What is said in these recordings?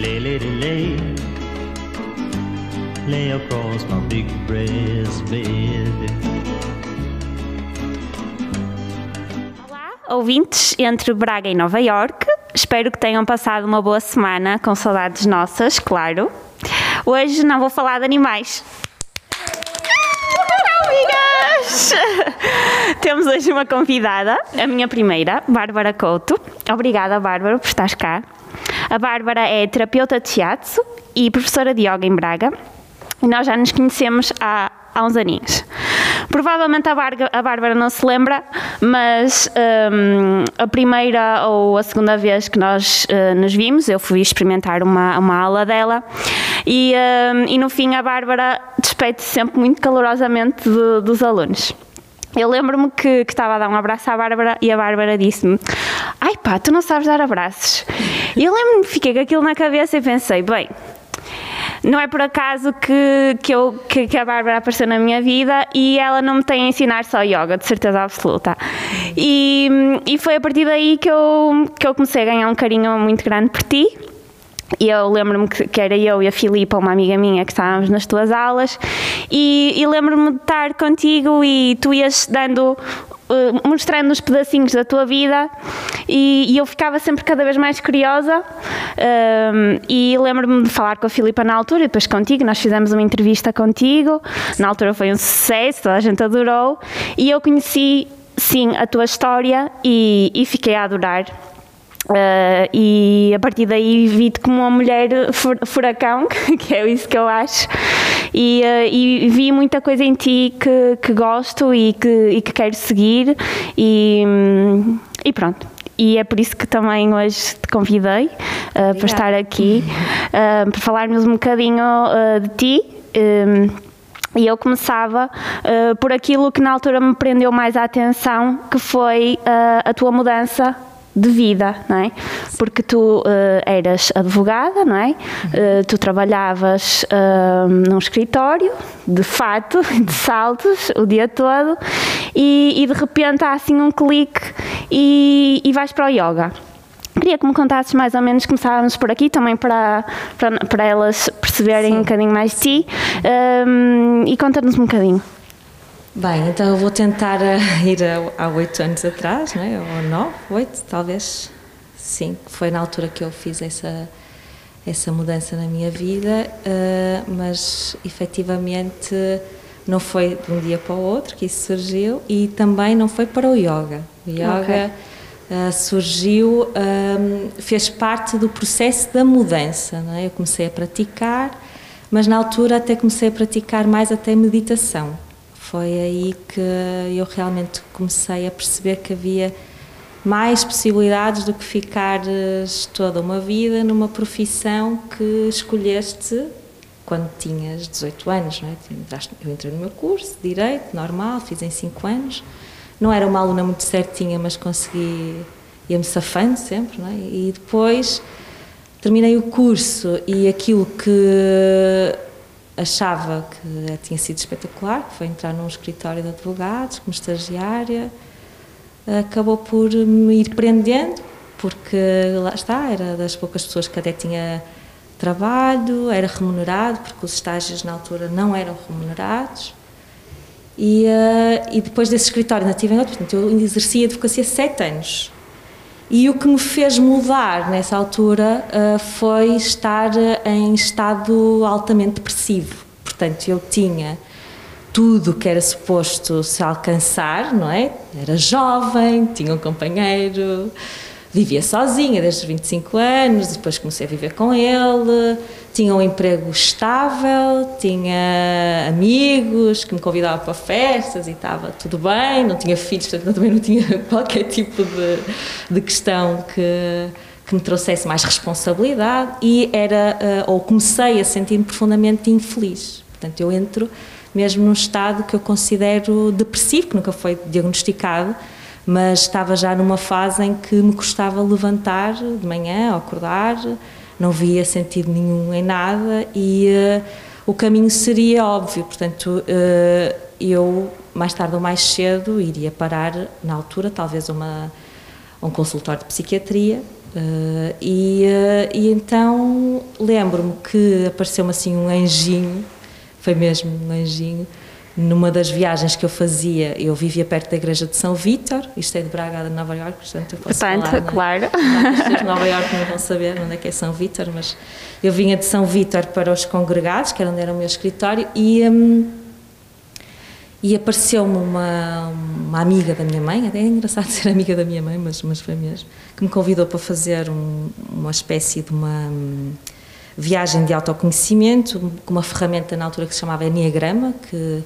lay, lay, lay, lay across my big breast bed. Olá, ouvintes entre Braga e Nova York. Espero que tenham passado uma boa semana com saudades nossas, claro. Hoje não vou falar de animais. Temos hoje uma convidada, a minha primeira, Bárbara Couto. Obrigada, Bárbara, por estares cá. A Bárbara é terapeuta de shiatsu e professora de yoga em Braga. E nós já nos conhecemos há, há uns aninhos. Provavelmente a, Barga, a Bárbara não se lembra, mas hum, a primeira ou a segunda vez que nós uh, nos vimos, eu fui experimentar uma, uma aula dela e, hum, e no fim a Bárbara despede-se sempre muito calorosamente dos alunos. Eu lembro-me que, que, estava a dar um abraço à Bárbara e a Bárbara disse-me: Ai pá, tu não sabes dar abraços. E eu lembro-me, fiquei com aquilo na cabeça e pensei: bem, não é por acaso que, que, eu, que, que, a Bárbara apareceu na minha vida e ela não me tem a ensinar só yoga, de certeza absoluta. E, e foi a partir daí que eu, que eu comecei a ganhar um carinho muito grande por ti. E eu lembro-me que, que, era eu e a Filipa, uma amiga minha, que estávamos nas tuas aulas, e, e lembro-me de estar contigo e tu ias dando Uh, mostrando os pedacinhos da tua vida. E, e, eu ficava sempre cada vez mais curiosa. Um, e lembro-me de falar com a Filipa na altura e depois contigo, nós fizemos uma entrevista contigo, na altura foi um sucesso, toda a gente adorou. E eu conheci sim a tua história e, e fiquei a adorar Uh, e a partir daí vi-te como uma mulher furacão, que é isso que eu acho, e, uh, e vi muita coisa em ti que, que gosto e que, e que quero seguir, e, e pronto. E é por isso que também hoje te convidei uh, para estar aqui, para falarmos um bocadinho de ti. Um, e eu começava uh, por aquilo que na altura me prendeu mais a atenção, que foi uh, a tua mudança de vida, não é? Porque tu uh, eras advogada, não é? Uh, tu trabalhavas uh, num escritório, de fato, de saltos, o dia todo, e, e de repente há assim um clique e, e vais para o yoga. Queria que me contasses mais ou menos, começávamos por aqui também para, para, para elas perceberem Sim. um bocadinho mais de ti um, e conta-nos um bocadinho. Bem, então eu vou tentar eh, ir há oito anos atrás, não é? ou nove, oito, talvez, sim, foi na altura que eu fiz essa, essa mudança na minha vida, uh, mas efetivamente não foi de um dia para o outro que isso surgiu e também não foi para o yoga. O yoga okay. uh, surgiu, um, fez parte do processo da mudança, não é? Eu comecei a praticar, mas na altura até comecei a praticar mais até meditação foi aí que eu realmente comecei a perceber que havia mais possibilidades do que ficares toda uma vida numa profissão que escolheste quando tinhas 18 anos. Não é? Eu entrei no meu curso Direito, normal, fiz em 5 anos. Não era uma aluna muito certinha, mas consegui, ia-me safando sempre. Não é? E depois terminei o curso e aquilo que achava que tinha sido espetacular, que foi entrar num escritório de advogados como estagiária, acabou por me ir prendendo, porque lá está, era das poucas pessoas que até tinha trabalho, era remunerado, porque os estágios na altura não eram remunerados. E, uh, e depois desse escritório ainda tive em outro, portanto, eu exercia advocacia sete anos. E o que me fez mudar nessa altura uh, foi estar em estado altamente depressivo. Portanto, eu tinha tudo que era suposto se alcançar, não é? Era jovem, tinha um companheiro, vivia sozinha desde os 25 anos, depois comecei a viver com ele, tinha um emprego estável, tinha amigos que me convidavam para festas e estava tudo bem, não tinha filhos, portanto também não tinha qualquer tipo de, de questão que, que me trouxesse mais responsabilidade e era, uh, ou comecei a sentir-me profundamente infeliz. Portanto, eu entro mesmo num estado que eu considero depressivo, que nunca foi diagnosticado, mas estava já numa fase em que me custava levantar de manhã, acordar, não via sentido nenhum em nada e uh, o caminho seria óbvio, portanto, uh, eu mais tarde ou mais cedo iria parar, na altura, talvez uma, um consultório de psiquiatria Uh, e, uh, e então lembro-me que apareceu-me assim um anjinho, foi mesmo um anjinho, numa das viagens que eu fazia, eu vivia perto da igreja de São Vítor, isto é de Braga, de Nova Iorque, portanto eu posso portanto, falar, claro. Não, as pessoas de Nova Iorque não vão saber onde é que é São Vítor, mas eu vinha de São Vítor para os congregados, que era onde era o meu escritório, e, um, e apareceu-me uma, uma amiga da minha mãe, até é engraçado ser amiga da minha mãe, mas, mas foi mesmo, que me convidou para fazer um, uma espécie de uma hum, viagem de autoconhecimento, com uma ferramenta na altura que se chamava Enneagrama, que,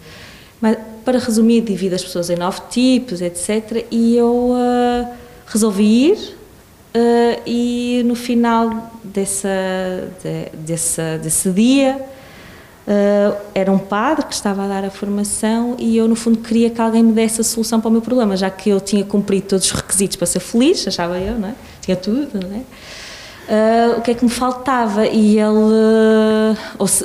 mas, para resumir, divide as pessoas em nove tipos, etc. E eu uh, resolvi ir uh, e no final dessa, de, dessa, desse dia uh, era um padre que estava a dar a formação e eu no fundo queria que alguém me desse a solução para o meu problema, já que eu tinha cumprido todos os requisitos para ser feliz, achava eu, não é? Tinha tudo, não é? Uh, o que é que me faltava e ele uh, se,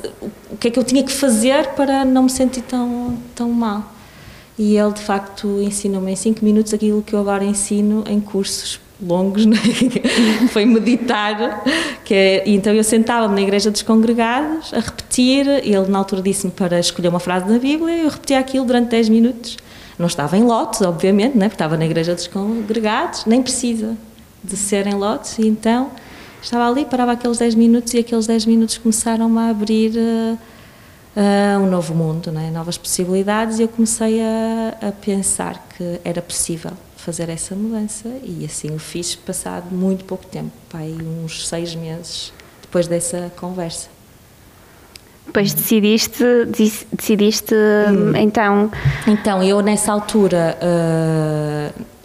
o que é que eu tinha que fazer para não me sentir tão tão mal e ele de facto ensinou-me em 5 minutos aquilo que eu agora ensino em cursos longos né? foi meditar que é, então eu sentava-me na igreja dos congregados a repetir ele na altura disse-me para escolher uma frase da Bíblia eu repetia aquilo durante 10 minutos não estava em lotes obviamente né? porque estava na igreja dos congregados nem precisa de ser em lotes e então estava ali, parava aqueles 10 minutos e aqueles 10 minutos começaram a abrir uh, uh, um novo mundo, né? novas possibilidades e eu comecei a, a, pensar que era possível fazer essa mudança e assim o fiz passado muito pouco tempo, pai, uns seis meses depois dessa conversa. Depois decidiste, decidiste hum. então... Então, eu nessa altura... Uh,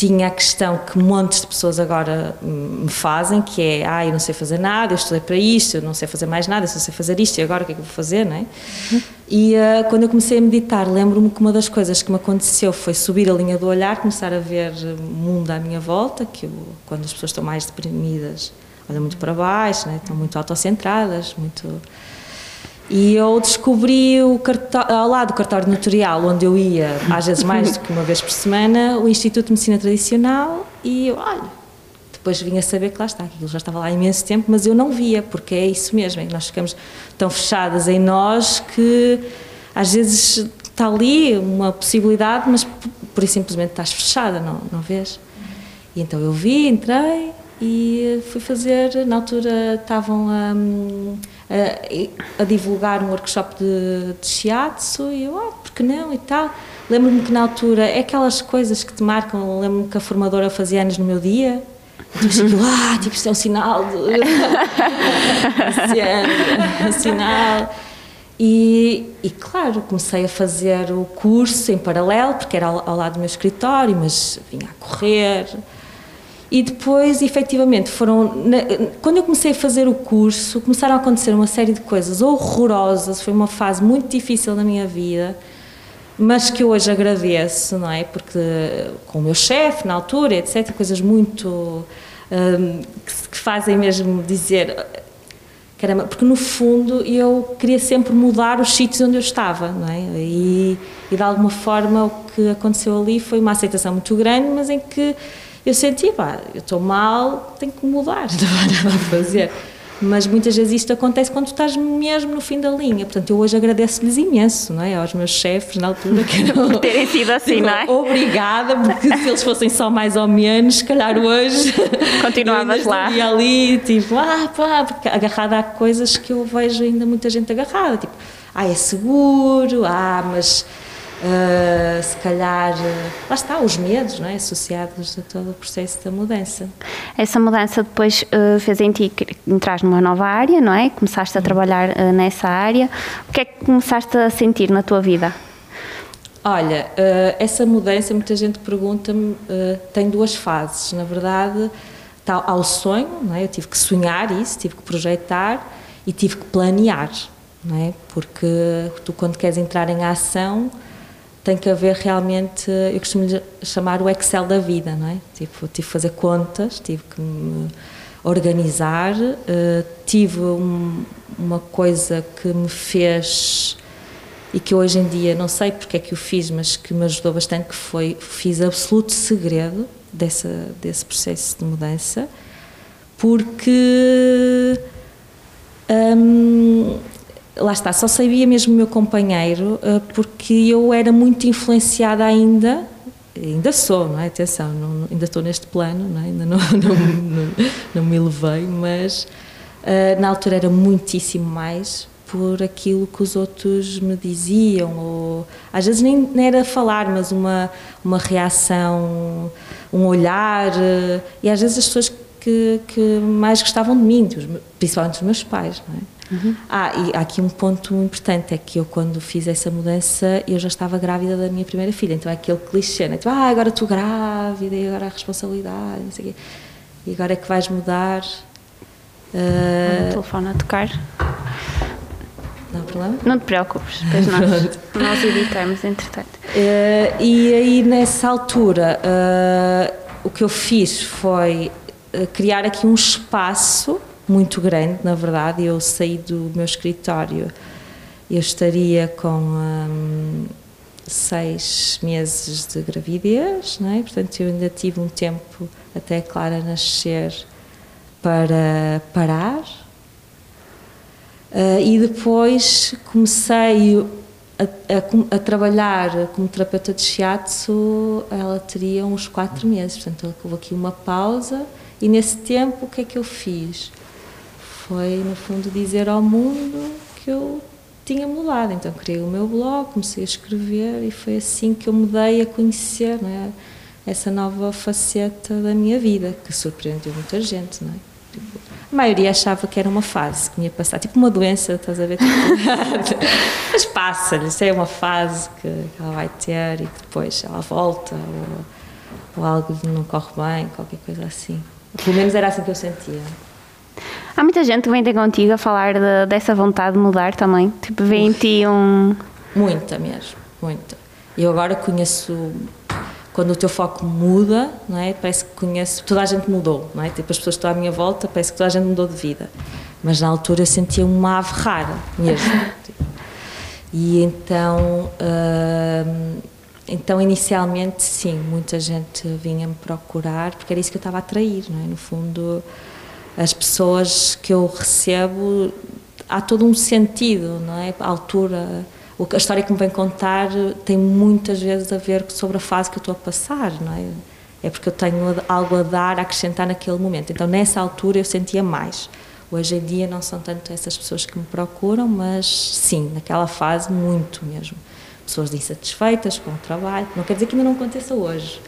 tinha a questão que montes de pessoas agora me fazem, que é, ah, eu não sei fazer nada, eu estudei para isto, eu não sei fazer mais nada, eu só sei fazer isto, e agora o que é que eu vou fazer, não é? Uhum. E uh, quando eu comecei a meditar, lembro-me que uma das coisas que me aconteceu foi subir a linha do olhar, começar a ver o mundo à minha volta, que eu, quando as pessoas estão mais deprimidas, olham muito para baixo, né? estão muito autocentradas, muito e eu descobri o cartório, ao lado do cartório notarial, onde eu ia, às vezes mais do que uma vez por semana, o Instituto de Medicina Tradicional, e eu, olha, depois vim a saber que lá está, aquilo já estava lá há imenso tempo, mas eu não via, porque é isso mesmo, é que nós ficamos tão fechadas em nós que às vezes está ali uma possibilidade, mas por isso simplesmente estás fechada, não, não vês? E então eu vi, entrei e fui fazer, na altura estavam a a, a divulgar um workshop de, de shiatsu e eu, ah, porque não? e tal. Lembro-me que na altura, é aquelas coisas que te marcam, lembro-me que a formadora fazia anos no meu dia, tipo, ah, tipo, isto é um sinal de... um sinal... E, e, claro, comecei a fazer o curso em paralelo, porque era ao, ao lado do meu escritório, mas vinha a correr, e depois, efetivamente, foram. Quando eu comecei a fazer o curso, começaram a acontecer uma série de coisas horrorosas. Foi uma fase muito difícil na minha vida, mas que hoje agradeço, não é? Porque com o meu chefe, na altura, etc., coisas muito. Um, que, que fazem mesmo dizer. Caramba, porque no fundo eu queria sempre mudar os sítios onde eu estava, não é? E, e de alguma forma o que aconteceu ali foi uma aceitação muito grande, mas em que eu senti, pá, eu estou mal, tenho que mudar, não há nada a fazer. Mas muitas vezes isto acontece quando estás mesmo no fim da linha. Portanto, eu hoje agradeço-lhes imenso, não é? Aos meus chefes na altura que eram, Por terem sido assim, tipo, não é? Obrigada, porque se eles fossem só mais ou menos, se calhar hoje. Continuavas lá. E ali, tipo, ah, pá, agarrada a coisas que eu vejo ainda muita gente agarrada. Tipo, ah, é seguro, ah, mas Uh, se calhar, uh, lá está, os medos não é? associados a todo o processo da mudança. Essa mudança depois uh, fez em ti entrar numa nova área, não é? Começaste a trabalhar nessa área. O que é que começaste a sentir na tua vida? Olha, essa mudança, muita gente pergunta-me, tem duas fases. Na verdade, está ao sonho, não é? eu tive que sonhar isso, tive que projetar e tive que planear, não é? porque tu, quando queres entrar em ação, tem que haver realmente, eu costumo chamar o Excel da vida, não é? Tipo, tive que fazer contas, tive que me organizar, uh, tive um, uma coisa que me fez e que hoje em dia não sei porque é que o fiz, mas que me ajudou bastante, que foi, fiz absoluto segredo dessa, desse processo de mudança, porque hum, lá está, só sabia mesmo o meu companheiro uh, porque eu era muito influenciada ainda, ainda sou, não é? Atenção, não, ainda estou neste plano, não é? ainda não, não, não, não me elevei, mas uh, na altura era muitíssimo mais por aquilo que os outros me diziam, ou às vezes nem, nem era falar, mas uma, uma reação, um olhar, uh, e às vezes as pessoas que, que mais gostavam de mim, principalmente os meus pais, não é? Uhum. Ah, e há aqui um ponto importante, é que eu quando fiz essa mudança, eu já estava grávida da minha primeira filha, então é aquele clichê, né? tipo, ah, agora estou grávida e agora a responsabilidade, não sei o quê. E agora é que vais mudar. Uh... O telefone a tocar. Não há problema? Não te preocupes, depois nós, nós editamos, entretanto. Uh, e aí, nessa altura, uh, o que eu fiz foi criar aqui um espaço muito grande, na verdade. Eu saí do meu escritório, eu estaria com hum, seis meses de gravidez, não é? portanto eu ainda tive um tempo até a Clara nascer para parar. Uh, e depois comecei a, a, a, trabalhar como terapeuta de shiatsu, ela teria uns quatro meses, portanto houve aqui uma pausa e nesse tempo o que é que eu fiz? Foi, no fundo, dizer ao mundo que eu tinha mudado. Então, criei o meu blog, comecei a escrever e foi assim que eu me dei a conhecer é? essa nova faceta da minha vida, que surpreendeu muita gente. Não é? Tipo, a maioria achava que era uma fase que me ia passar, tipo uma doença, estás a ver? Mas passa-lhe, isso é uma fase que ela vai ter e que depois ela volta, ou, ou algo não corre bem, qualquer coisa assim. Pelo menos era assim que eu sentia. Há muita gente que vem ter contigo a falar de, dessa vontade de mudar também. Tipo, vem em ti um. Muita mesmo, muita. Eu agora conheço. Quando o teu foco muda, não é? Parece que conheço. Toda a gente mudou, não é? Tipo, as pessoas que estão à minha volta, parece que toda a gente mudou de vida. Mas na altura eu sentia uma ave rara, mesmo. e então. Hum, então, inicialmente, sim, muita gente vinha me procurar, porque era isso que eu estava a atrair, não é? No fundo as pessoas que eu recebo, há todo um sentido, não é? A altura, a história que me vem contar tem muitas vezes a ver sobre a fase que eu estou a passar, não é? É porque eu tenho algo a dar, a acrescentar naquele momento. Então, nessa altura, eu sentia mais. Hoje em dia, não são tanto essas pessoas que me procuram, mas sim, naquela fase, muito mesmo. Pessoas insatisfeitas com o trabalho. Não quer dizer que ainda não aconteça hoje,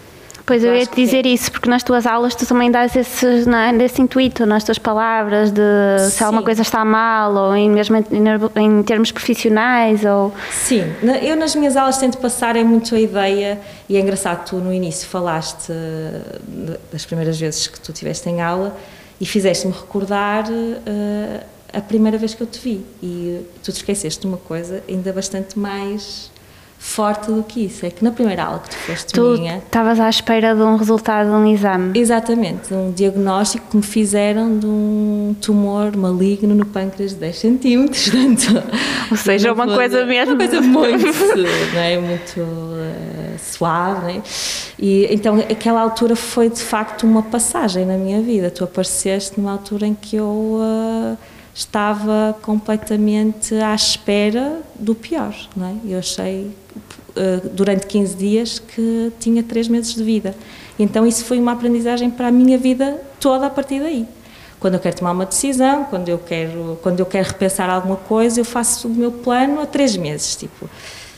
Pois eu, ia te dizer isso, porque nas tuas aulas tu também dás esse, é, desse intuito nas tuas palavras de Sim. se alguma coisa está mal ou em, mesmo em, em, termos profissionais ou... Sim, eu nas minhas aulas tento passar é muito a ideia e é engraçado, tu no início falaste das primeiras vezes que tu estiveste em aula e fizeste-me recordar uh, a primeira vez que eu te vi. E tu te esqueceste de uma coisa ainda bastante mais forte do que isso. É que na primeira aula que tu foste tu minha. estavas à espera de um resultado de um exame. Exatamente, de um diagnóstico que me fizeram de um tumor maligno no pâncreas de 10 centímetros. Portanto, Ou seja, uma coisa mesmo. Uma coisa muito, não é? muito uh, suave. Não é? E, então, aquela altura foi de facto uma passagem na minha vida. Tu apareceste numa altura em que eu. Uh, estava completamente à espera do pior. Não é? Eu achei, durante 15 dias, que tinha 3 meses de vida. Então, isso foi uma aprendizagem para a minha vida toda a partir daí. Quando eu quero tomar uma decisão, quando eu quero, quando eu quero repensar alguma coisa, eu faço o meu plano a 3 meses. Tipo,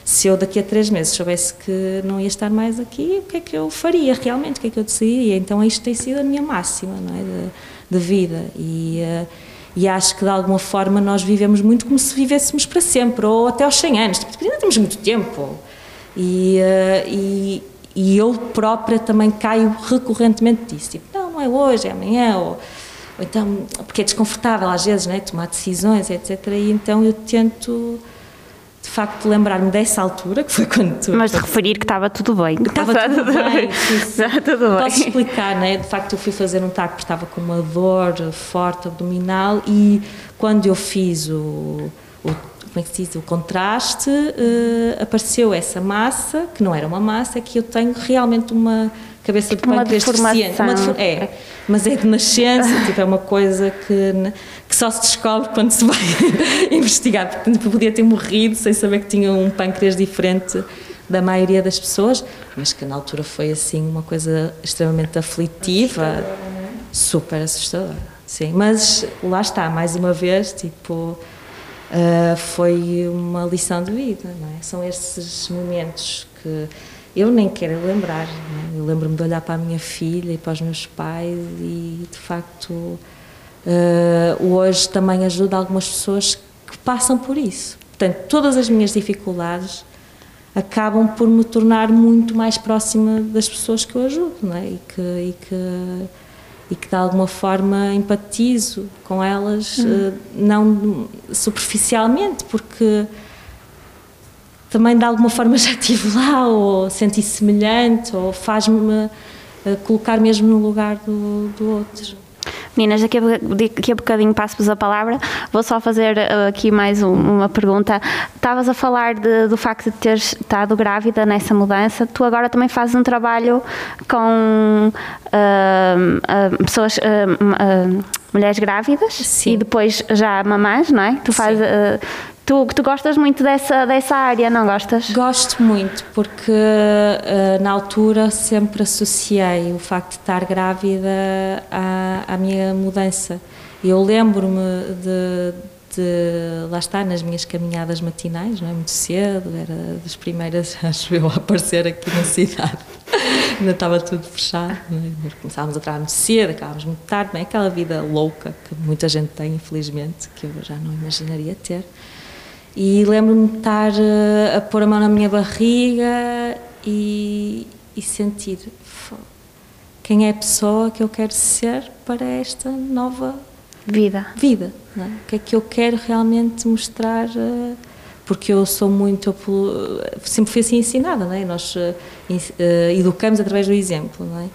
se eu daqui a três meses soubesse que não ia estar mais aqui, o que é que eu faria realmente? O que é que eu decidiria? Então, isto tem sido a minha máxima não é? de, de vida. E. Uh, e acho que de alguma forma nós vivemos muito como se vivêssemos para sempre, ou até aos 100 anos. Tipo, ainda temos muito tempo. E, uh, e, e, eu própria também caio recorrentemente disso. Tipo, não, não é hoje, é amanhã. Ou, ou então, porque é desconfortável às vezes, né, tomar decisões, etc. E então eu tento de facto lembrar-me dessa altura, que foi quando tu... Mas de referir que estava tudo bem. Estava tudo, bem. Estava tudo bem. Posso explicar, né? De facto eu fui fazer um taco porque estava com uma dor forte abdominal e quando eu fiz o, o como é que se diz, o contraste, uh, apareceu essa massa, que não era uma massa, que eu tenho realmente uma cabeça de Uma pâncreas deficiente. deformação. Uma defor- é, mas é de nascença, tipo, é uma coisa que, que só se descobre quando se vai investigar. Portanto, podia ter morrido sem saber que tinha um pâncreas diferente da maioria das pessoas, mas que na altura foi assim uma coisa extremamente aflitiva, super assustadora. Sim, mas lá está, mais uma vez, tipo, Uh, foi uma lição de vida, é? São esses momentos que eu nem quero lembrar. é? Eu lembro-me de olhar para a minha filha e para os meus pais e, de facto, uh, hoje também ajuda algumas pessoas que passam por isso. Portanto, todas as minhas dificuldades acabam por me tornar muito mais próxima das pessoas que eu ajudo, não é? E que, e que e que de alguma forma empatizo com elas, eh, não superficialmente, porque também de alguma forma já estive lá, ou senti semelhante, ou faz-me eh, colocar mesmo no lugar do, do outro. Meninas, daqui a, daqui a bocadinho passo-vos a palavra. Vou só fazer uh, aqui mais um- uma pergunta. Estavas a falar de- do facto de teres estado grávida nessa mudança. Tu agora também fazes um trabalho com uh, uh, pessoas, uh, mulheres grávidas Sim. e depois já mamãs, não é? Tu fazes. Tu, tu gostas muito dessa, dessa área, não gostas? Gosto muito, porque eh, na altura sempre associei o facto de estar grávida à, à minha mudança. Eu lembro-me de, de, lá está, nas minhas caminhadas matinais, não é? muito cedo, era das primeiras, acho eu, a aparecer aqui na cidade. Ainda estava tudo fechado, é? começávamos a trabalhar muito cedo, acabávamos muito tarde, não é? aquela vida louca que muita gente tem, infelizmente, que eu já não imaginaria ter. E lembro-me de estar eh, a pôr a mão na minha barriga e, e sentir "Fo- quem é a pessoa que eu quero ser para esta nova Vida. vida. é? O que é que eu quero realmente mostrar? eh, Porque eu sou muito. Sempre fui assim ensinada, não é? Nós eh, educamos através do exemplo, não é?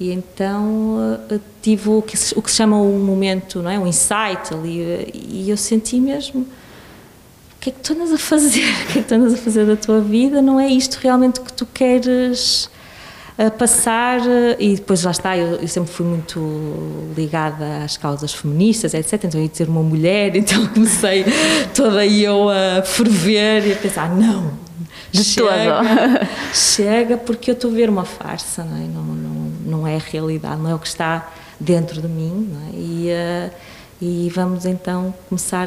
E então eh, tive o que, se, o que se chama um momento, não é? Um insight ali, e eu senti mesmo que é que tu andas a fazer? O que é que tu andas a fazer da tua vida? Não é isto realmente que tu queres eh, passar? eh, E depois lá está, eu, eu sempre fui muito ligada às causas feministas, etc. Então eu ia ter uma mulher, então comecei toda eu a ferver e a pensar: não, De chega, todo. chega, porque eu estou a ver uma farsa, não é? Não, não, não é a realidade, não é o que está dentro de mim, não é? E, eh, e vamos então começar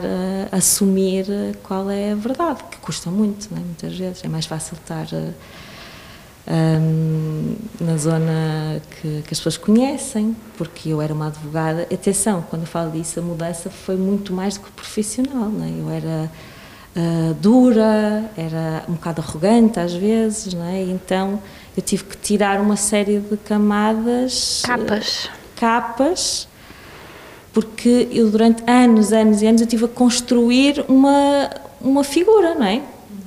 a assumir eh, qual é a verdade, que custa muito, é? muitas vezes. É mais fácil estar eh, hum, na zona que, que as pessoas conhecem, porque eu era uma advogada. Atenção, quando eu falo disso, a mudança foi muito mais do que profissional. É? Eu era ah, dura, era um bocado arrogante às vezes, é? Então eu tive que tirar uma série de camadas. Capas. capas, porque eu durante anos, anos e anos eu tive a construir uma, uma figura, não é?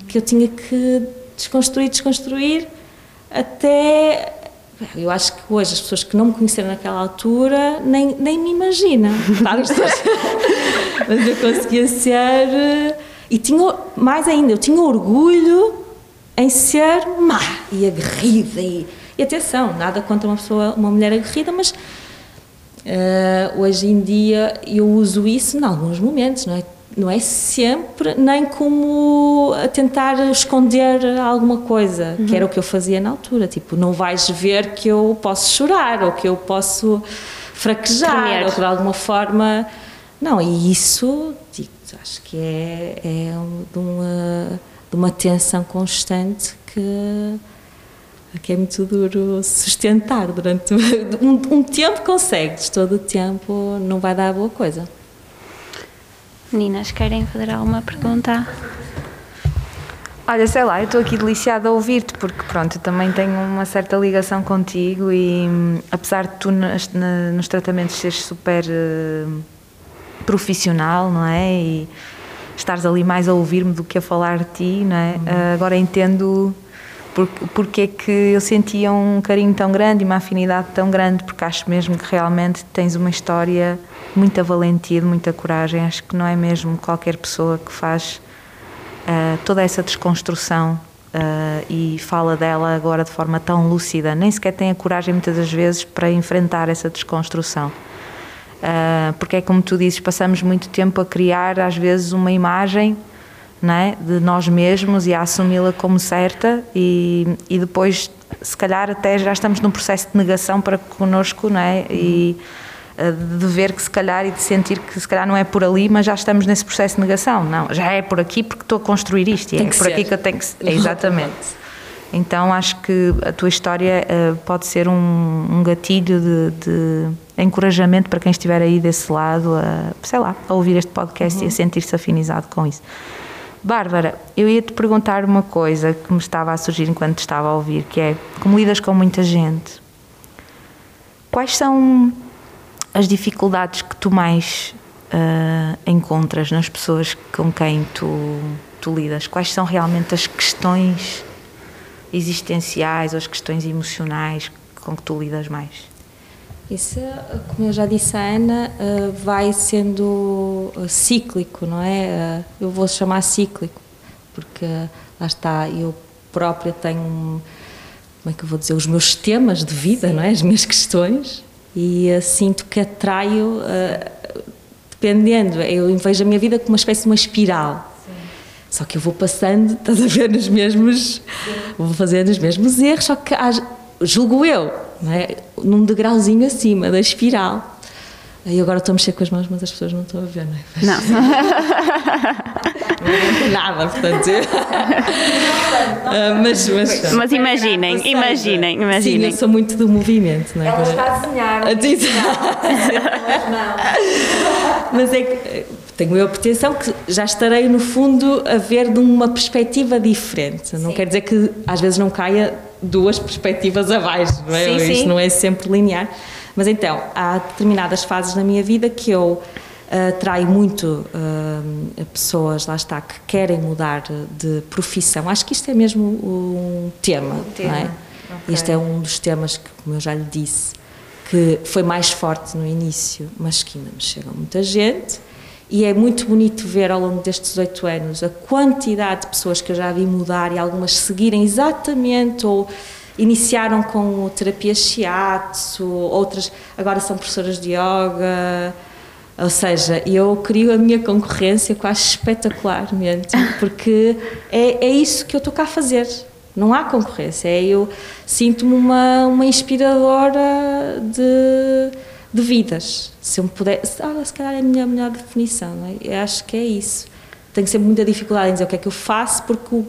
Que eu tinha que desconstruir, desconstruir, até... Eu acho que hoje as pessoas que não me conheceram naquela altura nem, nem me imaginam. Pessoas- Mas eu conseguia ser... eh, E tinha, mais ainda, eu tinha orgulho em ser má e aguerrida. E, e atenção, nada contra uma pessoa, uma mulher aguerrida, mas eh, hoje em dia eu uso isso em alguns momentos, não é? Não é sempre, nem como a tentar esconder alguma coisa, que era o que eu fazia na altura. Tipo, não vais ver que eu posso chorar ou que eu posso fraquejar Tremer. ou que de alguma forma. Não, e isso, digo, acho que é, é de, uma, de uma tensão constante que que é muito duro sustentar durante um, um tempo consegues, todo o tempo não vai dar boa coisa. Meninas, querem fazer alguma pergunta? Olha, sei lá, eu estou aqui deliciada a ouvir-te, porque pronto, eu também tenho uma certa ligação contigo e apesar de tu nas- na- nos tratamentos seres super eh, profissional, não é? E estares ali mais a ouvir-me do que a falar de ti, não é? Ah, agora entendo porque, porque é que eu sentia um carinho tão grande e uma afinidade tão grande, porque acho mesmo que realmente tens uma história muita valentia, muita coragem. Acho que não é mesmo qualquer pessoa que faz ah, toda essa desconstrução uh, e fala dela agora de forma tão lúcida, nem sequer tem a coragem muitas das vezes para enfrentar essa desconstrução. Uh, porque é como tu dizes, passamos muito tempo a criar às vezes uma imagem é? de nós mesmos e a assumi-la como certa e, e depois se calhar até já estamos num processo de negação para connosco não é? e uh, de ver que se calhar e de sentir que se calhar não é por ali mas já estamos nesse processo de negação não, já é por aqui porque estou a construir isto e Tem é por ser. aqui que eu tenho que é, exatamente então acho que a tua história uh, pode ser um, um gatilho de, de, encorajamento para quem estiver aí desse lado, a, sei lá, a ouvir este podcast uhum. e a sentir-se afinizado com isso. Bárbara, eu ia te perguntar uma coisa que me estava a surgir enquanto estava a ouvir, que é como lidas com muita gente, quais são as dificuldades que tu mais uh, encontras nas pessoas com quem tu, tu lidas? Quais são realmente as questões existenciais ou as questões emocionais com que tu lidas mais? Isso, como eu já disse à Ana, eh, vai sendo eh, cíclico, não é? Eh, eu vou chamar cíclico, porque lá está, eu própria tenho, como é que eu vou dizer, os meus temas de vida, não é? As minhas questões, e sinto que atraio, dependendo, eu vejo a minha vida como uma espécie de uma espiral. Só que eu vou passando, estás a ver, nos mesmos. Vou fazendo os mesmos erros, só que julgo eu, não é? num degrauzinho acima da espiral. E agora estou a mexer com as mãos, mas as pessoas não estão a ver, não é? Não. não nada, portanto. uh, mas, mas, mas imaginem, imaginem, imaginem. Sim, eu sou muito do movimento, não é? Ela está a desenhar. A desenhar. mas é que tenho eu a pretensão que já estarei, no fundo, a ver de uma perspectiva diferente. Não quer dizer que às vezes não caia duas perspectivas abaixo, não é? Sim, Isto sim. não é sempre linear. Mas então, há determinadas fases na minha vida que eu atraio muito uh, pessoas, lá está, que querem mudar de profissão. Acho que isto é mesmo um tema, um tema. não é? Okay. Este é um dos temas que, como eu já lhe disse, que foi mais forte no início, mas que ainda me chega muita gente. E é muito bonito ver ao longo destes oito anos a quantidade de pessoas que eu já vi mudar e algumas seguirem exatamente ou iniciaram com terapia shiatsu, outras agora são professoras de yoga. Ou seja, eu crio a minha concorrência acho espetacularmente, porque é, é isso que eu estou cá a fazer. Não há concorrência, é eu sinto-me uma, uma inspiradora de, de vidas. Se eu me pudesse, ah, se calhar é a minha melhor definição, não é? eu acho que é isso. Tenho sempre muita dificuldade em dizer o que é que eu faço, porque o,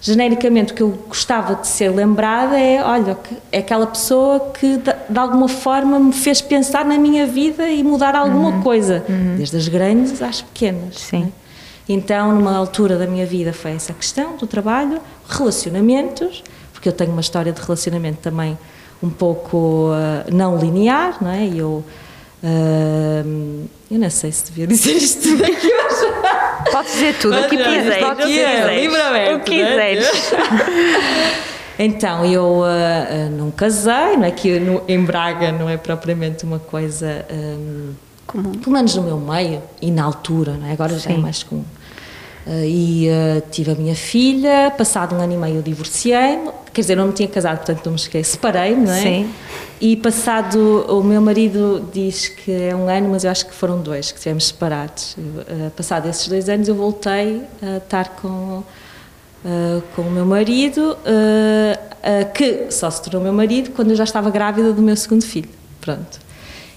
genericamente o que eu gostava de ser lembrada é, olha, é aquela pessoa que de, alguma forma me fez pensar na minha vida e mudar alguma Uhum. coisa, desde as grandes às pequenas. Sim. é? Então, numa altura da minha vida foi essa questão do trabalho, relacionamentos, porque eu tenho uma história de relacionamento também um pouco uh, não linear, não é? E eu, uh, eu não sei se devia dizer isto tudo aqui hoje. Podes dizer tudo, o que quiseres. dizer. é, livremente, O que quiseres. Então, eu uh, não casei, não é que no, em Braga não é propriamente uma coisa, um, Comum. pelo menos no meu meio e na altura, não é? agora já é Sim. mais comum. Uh, e uh, tive a minha filha, passado um ano e meio eu divorciei-me, quer dizer, não me tinha casado, portanto não me esqueci, separei-me, não é? Sim. E passado, o meu marido diz que é um ano, mas eu acho que foram dois que estivemos separados. Uh, passado esses dois anos eu voltei a estar com, com o meu marido, que só se tornou meu marido quando eu já estava grávida do meu segundo filho. Pronto.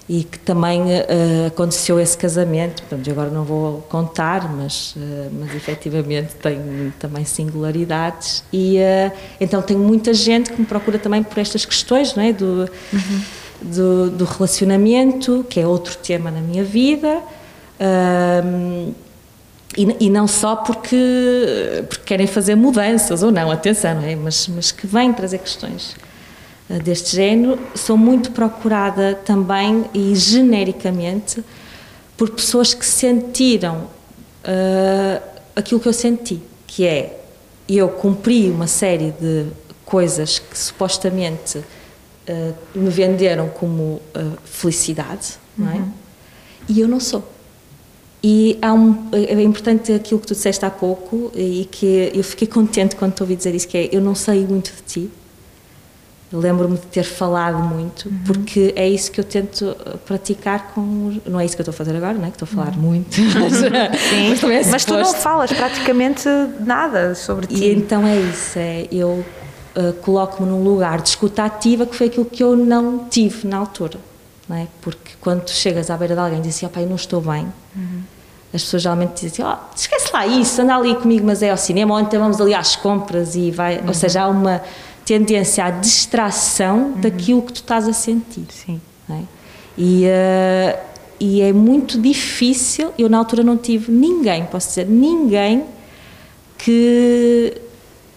E que também uh, aconteceu esse casamento, portanto, agora não vou contar, mas, uh, mas efetivamente tem também singularidades. E uh, então tenho muita gente que me procura também por estas questões, não é? Do, do, do relacionamento, que é outro tema na minha vida. Um, e, e não só porque, porque querem fazer mudanças ou não, atenção, não é? mas, mas que vêm trazer questões deste género. Sou muito procurada também e genericamente por pessoas que sentiram uh, aquilo que eu senti, que é eu cumpri uma série de coisas que supostamente uh, me venderam como uh, felicidade, não é? E eu não sou. E um, é importante aquilo que tu disseste há pouco e que eu fiquei contente quando te ouvi dizer isso, que é eu não sei muito de ti. Lembro-me de ter falado muito, uhum. porque é isso que eu tento praticar com. Não é isso que eu estou a fazer agora, não é? Que estou a falar uhum. muito. Mas, Sim, mas, é mas tu não falas praticamente nada sobre ti. E então é isso, é eu uh, coloco-me num lugar de escuta ativa que foi aquilo que eu não tive na altura não é? Porque quando tu chegas à beira de alguém e dizes assim, oh, eu não estou bem, uhum. as pessoas geralmente dizem assim, oh, esquece lá isso, anda ali comigo, mas é ao cinema, ou então vamos ali às compras e vai, uhum. ou seja, há uma tendência à distração uhum. daquilo que tu estás a sentir. Sim. É? E, uh, e é muito difícil, eu na altura não tive ninguém, posso dizer, ninguém que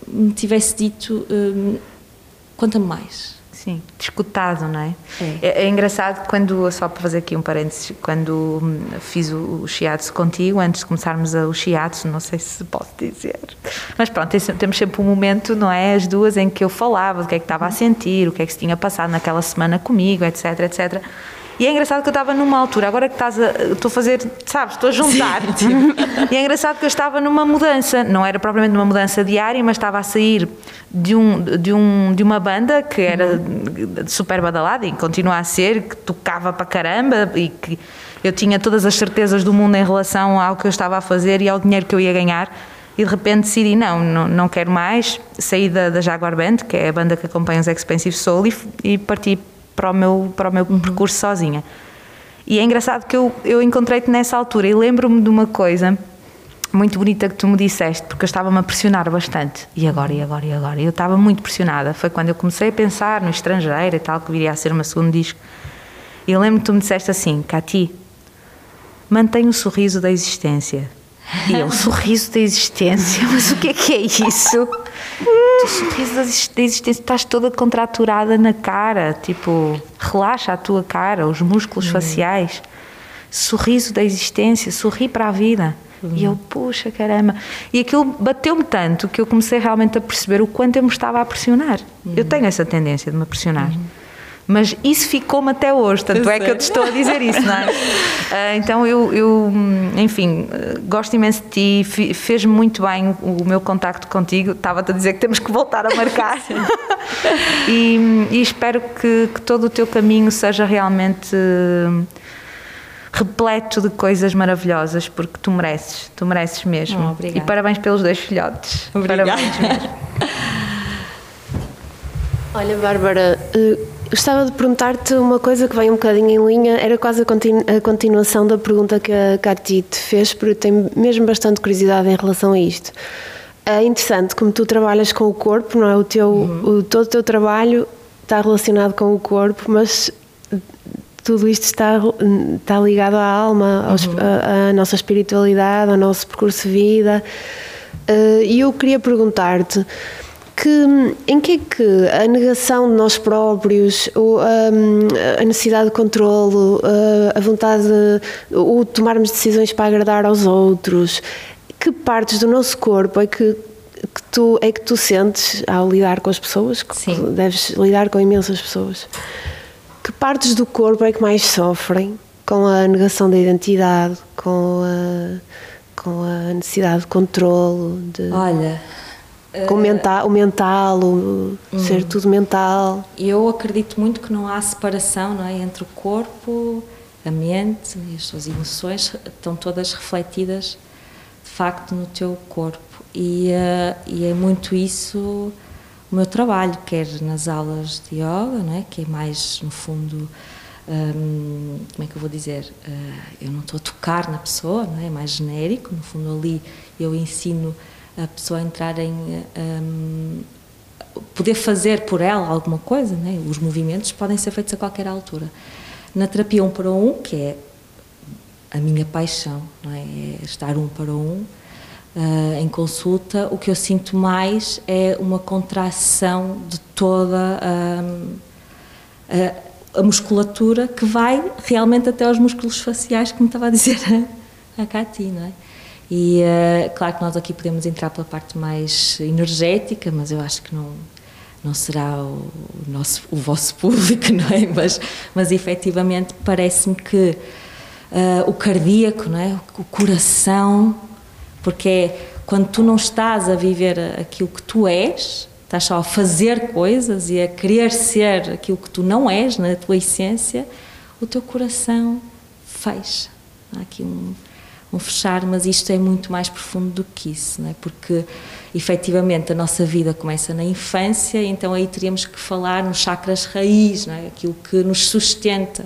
me tivesse dito, um, conta-me mais Sim, discutado, não é? É. é? é? engraçado quando, só para fazer aqui um parênteses, quando hum, fiz o, o shiatsu contigo, antes de começarmos a, o shiatsu, não sei se posso dizer, mas pronto, temos sempre um momento, não é? As duas em que eu falava do que é que estava a sentir, o que é que se tinha passado naquela semana comigo, etc, etc. E é engraçado que eu estava numa altura, agora que estás a. Estou a fazer, sabes, estou a juntar. Tipo, e é engraçado que eu estava numa mudança, não era propriamente uma mudança diária, mas estava a sair de, um, de, um, de uma banda que era super badalada e continua a ser, que tocava para caramba e que eu tinha todas as certezas do mundo em relação ao que eu estava a fazer e ao dinheiro que eu ia ganhar e de repente decidi não, não, não quero mais, saí da, da Jaguar Band, que é a banda que acompanha os Expensive Soul e, e parti para o meu, para o meu uhum. percurso sozinha. E é engraçado que eu, eu encontrei-te nessa altura e lembro-me de uma coisa muito bonita que tu me disseste, porque eu estava-me a pressionar bastante. E agora, e agora, e agora? Eu estava muito pressionada. Foi quando eu comecei a pensar no estrangeiro e tal, que viria a ser o meu segundo disco. E lembro que tu me disseste assim, Cati, mantém o sorriso da existência. E eu, sorriso da existência, mas o que é que é isso? tu sorriso da existência, estás toda contraturada na cara, tipo, relaxa a tua cara, os músculos hum. faciais. Sorriso da existência, sorri para a vida. Hum. E eu, puxa, caramba. E aquilo bateu-me tanto que eu comecei realmente a perceber o quanto eu me estava a pressionar. Hum. Eu tenho essa tendência de me pressionar. Hum. Mas isso ficou-me até hoje, tanto é que eu te estou a dizer isso, não é? Uh, então eu, eu, enfim, gosto imenso de ti, fez muito bem o, meu contacto contigo. Estava-te a dizer que temos que voltar a marcar. e, e, espero que, que, todo o teu caminho seja realmente repleto de coisas maravilhosas, porque tu mereces, tu mereces mesmo. Oh, e parabéns pelos dois filhotes. Obrigada. Parabéns mesmo. Olha, Bárbara, uh Gostava de perguntar-te uma coisa que vem um bocadinho em linha, era quase a, continu a continuação da pergunta que a Cati te fez, porque tenho mesmo bastante curiosidade em relação a isto. É interessante como tu trabalhas com o corpo, não é? O teu, uhum. o, todo o teu trabalho está relacionado com o corpo, mas tudo isto está, está ligado à alma, aos, uhum. à, à, nossa espiritualidade, ao nosso percurso de vida. Eh, e eu queria perguntar-te que, em que é que a negação de nós próprios, ou, um, a necessidade de controlo, a vontade, de, o tomarmos decisões para agradar aos outros, que partes do nosso corpo é que, que tu, é que tu sentes ao lidar com as pessoas? Sim. Deves lidar com imensas pessoas. Que partes do corpo é que mais sofrem com a negação da identidade, com a, com a necessidade de controlo? De... Olha com o mental, o, o ser tudo mental. Eu acredito muito que não há separação não é, entre o corpo, a mente e as suas emoções estão todas refletidas de facto no teu corpo. E, uh, e é muito isso o meu trabalho, quer nas aulas de yoga, não é, que é mais no fundo. Um, como é que eu vou dizer? Uh, eu não estou a tocar na pessoa, não é? é mais genérico. No fundo, ali eu ensino a pessoa entrar em um, poder fazer por ela alguma coisa, né? os movimentos podem ser feitos a qualquer altura. Na terapia um para um, que é a minha paixão, não é? é estar um para um, uh, em consulta, o que eu sinto mais é uma contração de toda a, a musculatura que vai realmente até aos músculos faciais, como estava a dizer a, a Cati, não é? E uh, claro que nós aqui podemos entrar pela parte mais energética, mas eu acho que não não será o nosso o vosso público, não é? Mas mas efetivamente parece-me que uh, o cardíaco, não é? o coração, porque é quando tu não estás a viver aquilo que tu és, estás só a fazer coisas e a querer ser aquilo que tu não és, na tua essência, o teu coração fecha. Há aqui um, um fechar, mas isto é muito mais profundo do que isso, não é? porque efetivamente a nossa vida começa na infância, então aí teríamos que falar nos chakras raiz, não é? aquilo que nos sustenta.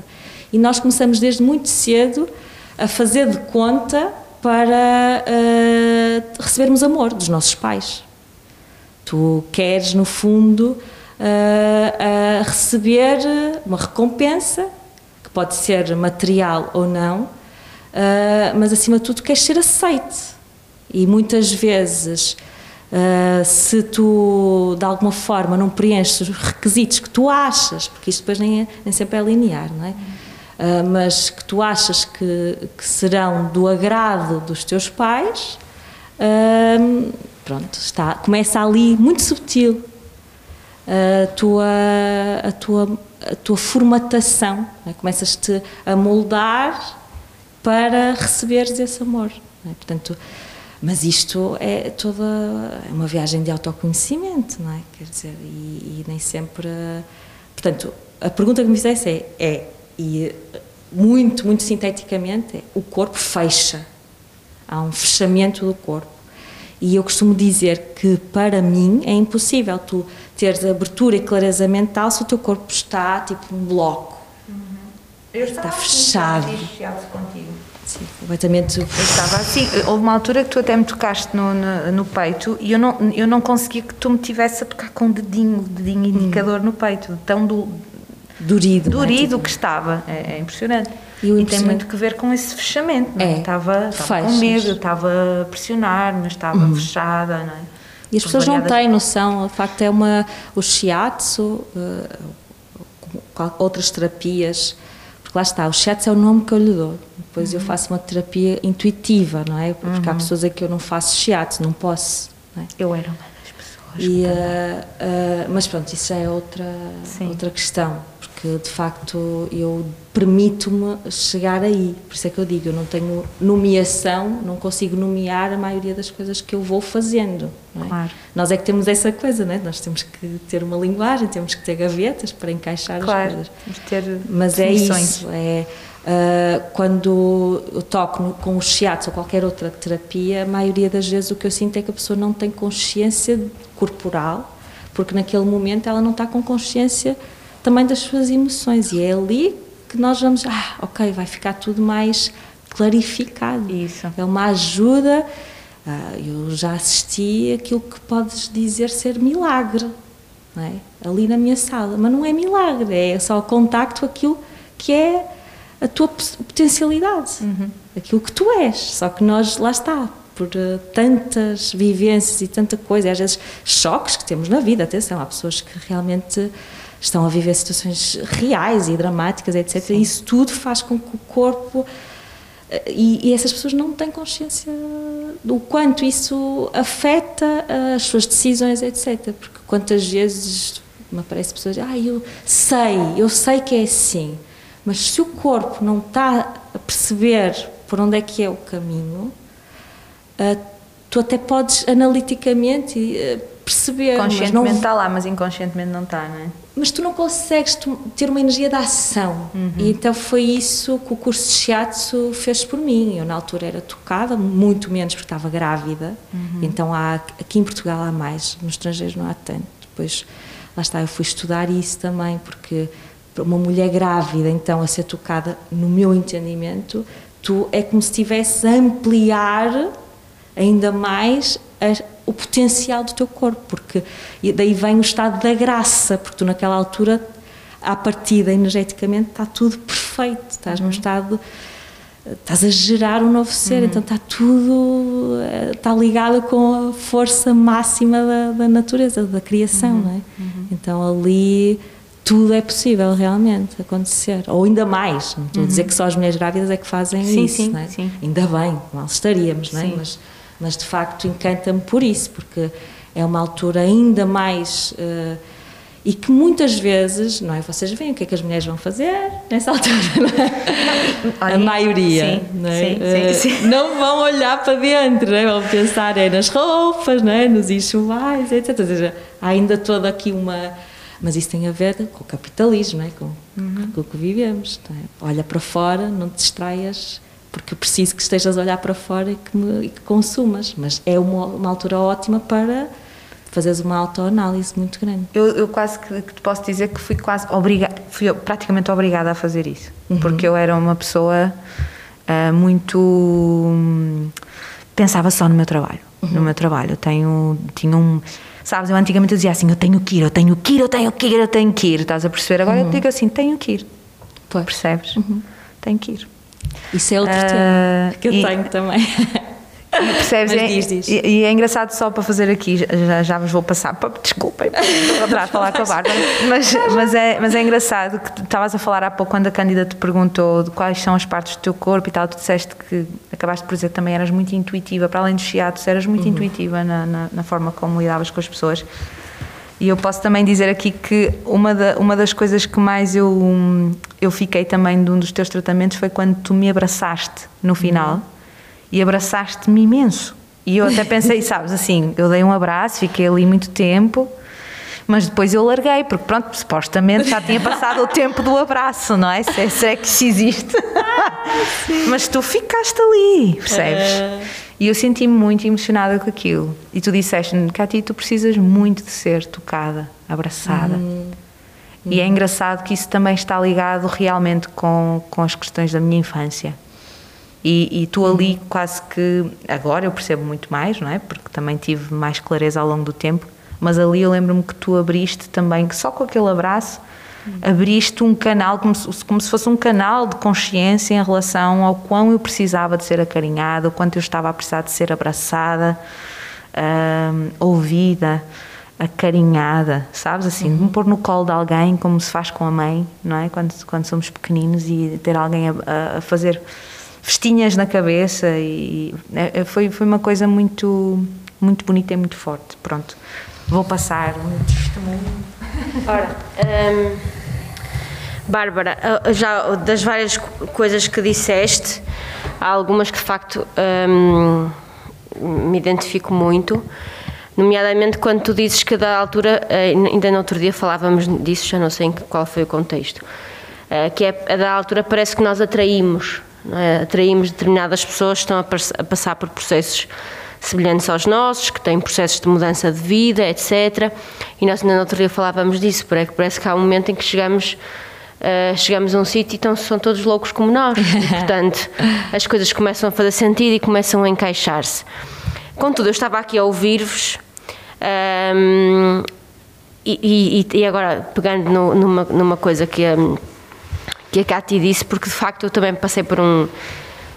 E nós começamos desde muito cedo a fazer de conta para uh, recebermos amor dos nossos pais. Tu queres, no fundo, uh, uh, receber uma recompensa, que pode ser material ou não, mas acima de tudo queres ser aceite. E muitas vezes Uh, se tu de alguma forma não preenches os requisitos que tu achas, porque isto depois nem, é, nem sempre é linear, não é? Uh, mas que tu achas que, que, serão do agrado dos teus pais, uh, pronto, está, começa ali muito subtil a tua, a tua, a tua formatação, é? começas-te a moldar para receberes esse amor. É? Portanto, mas isto é toda é uma viagem de autoconhecimento, não é? Quer dizer, e, e nem sempre. Portanto, a pergunta que me fizesse é, é e muito, muito sinteticamente, é, o corpo fecha. Há um fechamento do corpo. E eu costumo dizer que para mim é impossível tu teres abertura e clareza mental se o teu corpo está tipo um bloco. Uhum. Eu está fechado. contigo. Sim, completamente. Eu estava assim. Houve uma altura que tu até me tocaste no, no, no, peito e eu não, eu não conseguia que tu me tivesse a tocar com o dedinho, o dedinho indicador hum. no peito, tão do, durido. Durido é? que estava. É, é impressionante. E, e tem muito que ver com esse fechamento. Não é? é estava, estava com medo, estava a pressionar, mas estava uhum. fechada. Não é? E as pessoas não têm noção, de facto é uma o shiatsu, uh, outras terapias, lá está, o shiatsu é o nome que eu lhe dou. Depois uhum. eu faço uma terapia intuitiva, não é? Porque uhum. há pessoas a que eu não faço shiatsu, não posso. Não é? Eu era uma das pessoas. E, uh, uh, mas pronto, isso já é outra, outra questão porque de facto eu permito-me chegar aí. Por isso é que eu digo, eu não tenho nomeação, não consigo nomear a maioria das coisas que eu vou fazendo. É? Claro. Nós é que temos essa coisa, né? nós temos que ter uma linguagem, temos que ter gavetas para encaixar claro, as coisas. Ter Mas é isso, é, uh, quando eu toco no, com o shiatsu ou qualquer outra terapia, a maioria das vezes o que eu sinto é que a pessoa não tem consciência corporal, porque naquele momento ela não está com consciência também das suas emoções. E é ali que nós vamos, ah, ok, vai ficar tudo mais clarificado. Isso. É uma ajuda. Ah, eu já assisti aquilo que podes dizer ser milagre, é? ali na minha sala. Mas não é milagre, é só o contacto aquilo que é a tua potencialidade, uhum. aquilo que tu és. Só que nós, lá está, por uh, tantas vivências e tanta coisa, e às vezes choques que temos na vida. Atenção, há pessoas que realmente estão a viver situações reais e dramáticas, etc. Sim. Isso tudo faz com que o corpo. Eh, e, e, essas pessoas não têm consciência do quanto isso afeta as suas decisões, etc. Porque quantas vezes me aparecem pessoas, ah, eu sei, eu sei que é assim, mas se o corpo não está a perceber por onde é que é o caminho, uh, tu até podes analiticamente perceber. Conscientemente não... está lá, mas inconscientemente não está, não é? Mas tu não consegues ter uma energia de ação. Uhum. E então foi isso que o curso de shiatsu fez por mim. Eu, na altura, era tocada, muito menos porque estava grávida. Uhum. Então, há, aqui em Portugal há mais, nos estrangeiros não há tanto. Depois, lá está, eu fui estudar isso também, porque uma mulher grávida, então, a ser tocada, no meu entendimento, tu é como se estivesse a ampliar ainda mais a, o potencial do teu corpo, porque daí vem o estado da graça, porque tu naquela altura, à partida energeticamente, está tudo perfeito, estás uhum. num estado, estás a gerar um novo ser, uhum. então está tudo, eh, está ligado com a força máxima da, da natureza, da criação, uhum. não é? Uhum. Então ali tudo é possível realmente acontecer, ou ainda mais, não estou a dizer uhum. que só as mulheres grávidas é que fazem sim, isso, sim, não é? sim. ainda bem, mal estaríamos, não é? Mas, mas de facto encanta-me por isso, porque é uma altura ainda mais. Uh, e que muitas vezes, não é? Vocês veem o que é que as mulheres vão fazer nessa altura, não é? Olha, a maioria, sim, não, é? sim, Eh, sim, sim. não vão olhar para dentro, não é? vão pensar é nas roupas, não é? nos enxovais, etc. Ou seja, há ainda toda aqui uma. Mas isso tem a ver com o capitalismo, não é? com, Uhum. com o que vivemos. é? Olha para fora, não te distraias, porque eu preciso que estejas a olhar para fora e que, me, e que consumas. Mas é uma, uma altura ótima para fazeres uma autoanálise muito grande. Eu, eu quase que, que te posso dizer que fui quase obrigada, fui praticamente obrigada a fazer isso. Porque eu era uma pessoa ah, muito. pensava só no meu trabalho. No meu trabalho. Eu tenho. Tinha um. Sabes, eu antigamente eu dizia assim: eu tenho que ir, eu tenho que ir, eu tenho que ir, eu tenho que ir. Estás a perceber? Agora eu digo assim: tenho que ir. Pois. Percebes? Tenho que ir. Isso é outro Ah, tema que eu e- tenho também. E percebes? Mas É- diz, diz. E, e é engraçado só para fazer aqui, já, já vos vou passar, pa- desculpem, atrás a falar com a Bárbara, mas, mas, é, mas é engraçado que tu estavas a falar há pouco quando a Cândida te perguntou de quais são as partes do teu corpo e tal, tu disseste que acabaste por dizer que também eras muito intuitiva, para além do chiado, tu eras muito intuitiva na, na, na forma como lidavas com as pessoas. E eu posso também dizer aqui que uma, da, uma das coisas que mais eu, eu fiquei também de um dos teus tratamentos foi quando tu me abraçaste no final e abraçaste-me imenso. E eu até pensei, sabes, assim, eu dei um abraço, fiquei ali muito tempo, mas depois eu larguei, porque pronto, supostamente já tinha passado o tempo do abraço, não é? Se é, se é que isso existe. mas tu ficaste ali, percebes? E eu senti-me muito emocionada com aquilo. E tu disseste-me, Cati, tu precisas muito de ser tocada, abraçada. E é engraçado que isso também está ligado realmente com, com as questões da minha infância. E, e tu ali quase que. Agora eu percebo muito mais, não é? Porque também tive mais clareza ao longo do tempo. Mas ali eu lembro-me que tu abriste também, que só com aquele abraço, abriste um canal, como se, como se fosse um canal de consciência em relação ao quão eu precisava de ser acarinhada, o quanto eu estava a precisar de ser abraçada, ouvida, acarinhada, sabes? Assim, de me pôr no colo de alguém, como se faz com a mãe, não é? Quando, quando somos pequeninos e ter alguém a, a- fazer festinhas na cabeça e é, é, foi, foi uma coisa muito, muito bonita e muito forte. Pronto, vou passar o meu testemunho. Ora, hum, Bárbara, ah, já das várias co- coisas que disseste, há algumas que de facto hum, me identifico muito, nomeadamente quando tu dizes que da altura, eh, ainda no outro dia falávamos disso, já não sei qual foi o contexto, eh, que é a da altura parece que nós atraímos, é? atraímos determinadas pessoas que estão a passar por processos semelhantes aos nossos, que têm processos de mudança de vida, etc. E nós ainda no outro dia falávamos disso, porque parece que há um momento em que chegamos, eh, chegamos a um sítio e então são todos loucos como nós. E, portanto, as coisas começam a fazer sentido e começam a encaixar-se. Contudo, eu estava aqui a ouvir-vos ahm, e, e- e agora pegando no- numa, numa coisa que a, que a Cátia disse, porque de facto eu também passei por um,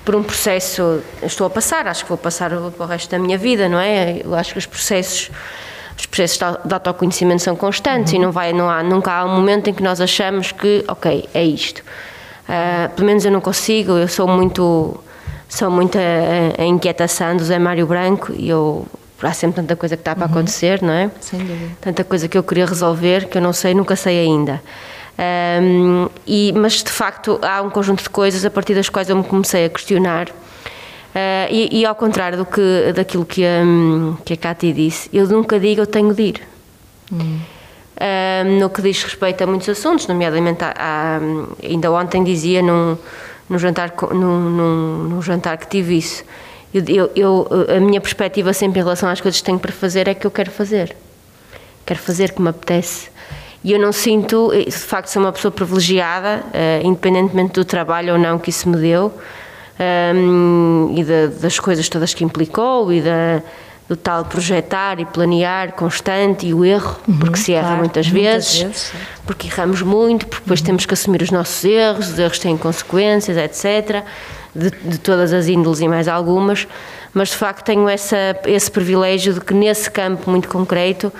por um processo, estou a passar, acho que vou passar para o resto da minha vida, não é? Eu acho que os processos, os processos de au- de autoconhecimento são constantes e não, vai, não há, nunca há um momento em que nós achamos que, ok, é isto. Ah, pelo menos eu não consigo, eu sou muito, sou muito a, a inquietação do Zé Mário Branco e eu, há sempre tanta coisa que está para acontecer, não é? Sem dúvida. tanta coisa que eu queria resolver que eu não sei, nunca sei ainda. Ahm, e, mas de facto há um conjunto de coisas a partir das quais eu me comecei a questionar. Ah, e, e ao contrário do que, daquilo que a, que a Cátia disse, eu nunca digo eu tenho de ir. Ahm, no que diz respeito a muitos assuntos, nomeadamente a, a- ainda ontem dizia num, num jantar, num, num, num jantar que tive isso. Eu, eu- eu- a minha perspectiva sempre em relação às coisas que tenho para fazer é que eu quero fazer quero fazer que me apetece. E eu não sinto, de facto, sou uma pessoa privilegiada, eh, independentemente do trabalho ou não que isso me deu ehm, e da- das coisas todas que implicou e da, do tal projetar e planear constante e o erro, porque se erra claro, muitas, muitas vezes, vezes, porque erramos muito, porque depois temos que assumir os nossos erros, os erros têm consequências, etc., de, de todas as índoles e mais algumas, mas de facto tenho essa, esse privilégio de que nesse campo muito concreto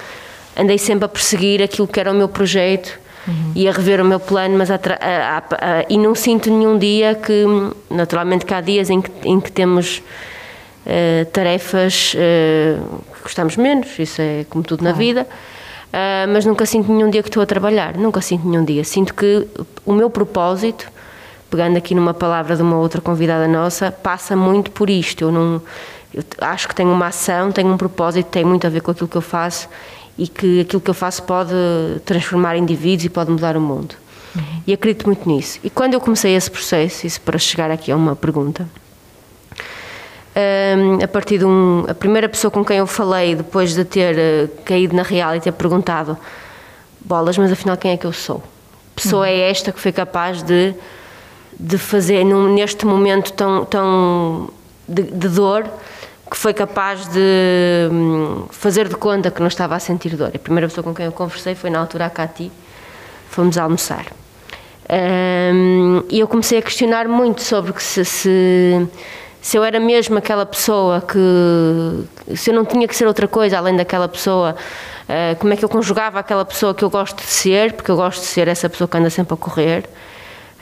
andei sempre a perseguir aquilo que era o meu projeto e a rever o meu plano, mas a a- a- e não sinto nenhum dia que, naturalmente que há dias em que, em que temos eh, tarefas eh, que gostamos menos, isso é como tudo na vida, ah, mas nunca sinto nenhum dia que estou a trabalhar, nunca sinto nenhum dia. Sinto que o meu propósito, pegando aqui numa palavra de uma outra convidada nossa, passa muito por isto. Eu não eu acho que tenho uma ação, tenho um propósito, tem muito a ver com aquilo que eu faço e que aquilo que eu faço pode transformar indivíduos e pode mudar o mundo. Uhum. E acredito muito nisso. E quando eu comecei esse processo, isso para chegar aqui a uma pergunta, um, a partir de um, a primeira pessoa com quem eu falei depois de ter uh, caído na real e ter perguntado bolas, mas afinal quem é que eu sou? Pessoa uhum. é esta que foi capaz de de fazer num, neste momento tão tão de, de dor que foi capaz de hum, fazer de conta que não estava a sentir dor. A primeira pessoa com quem eu conversei foi na altura a Cati, fomos almoçar. Um, e eu comecei a questionar muito sobre se, se, se, eu era mesmo aquela pessoa que. se eu não tinha que ser outra coisa além daquela pessoa, uh, como é que eu conjugava aquela pessoa que eu gosto de ser, porque eu gosto de ser essa pessoa que anda sempre a correr.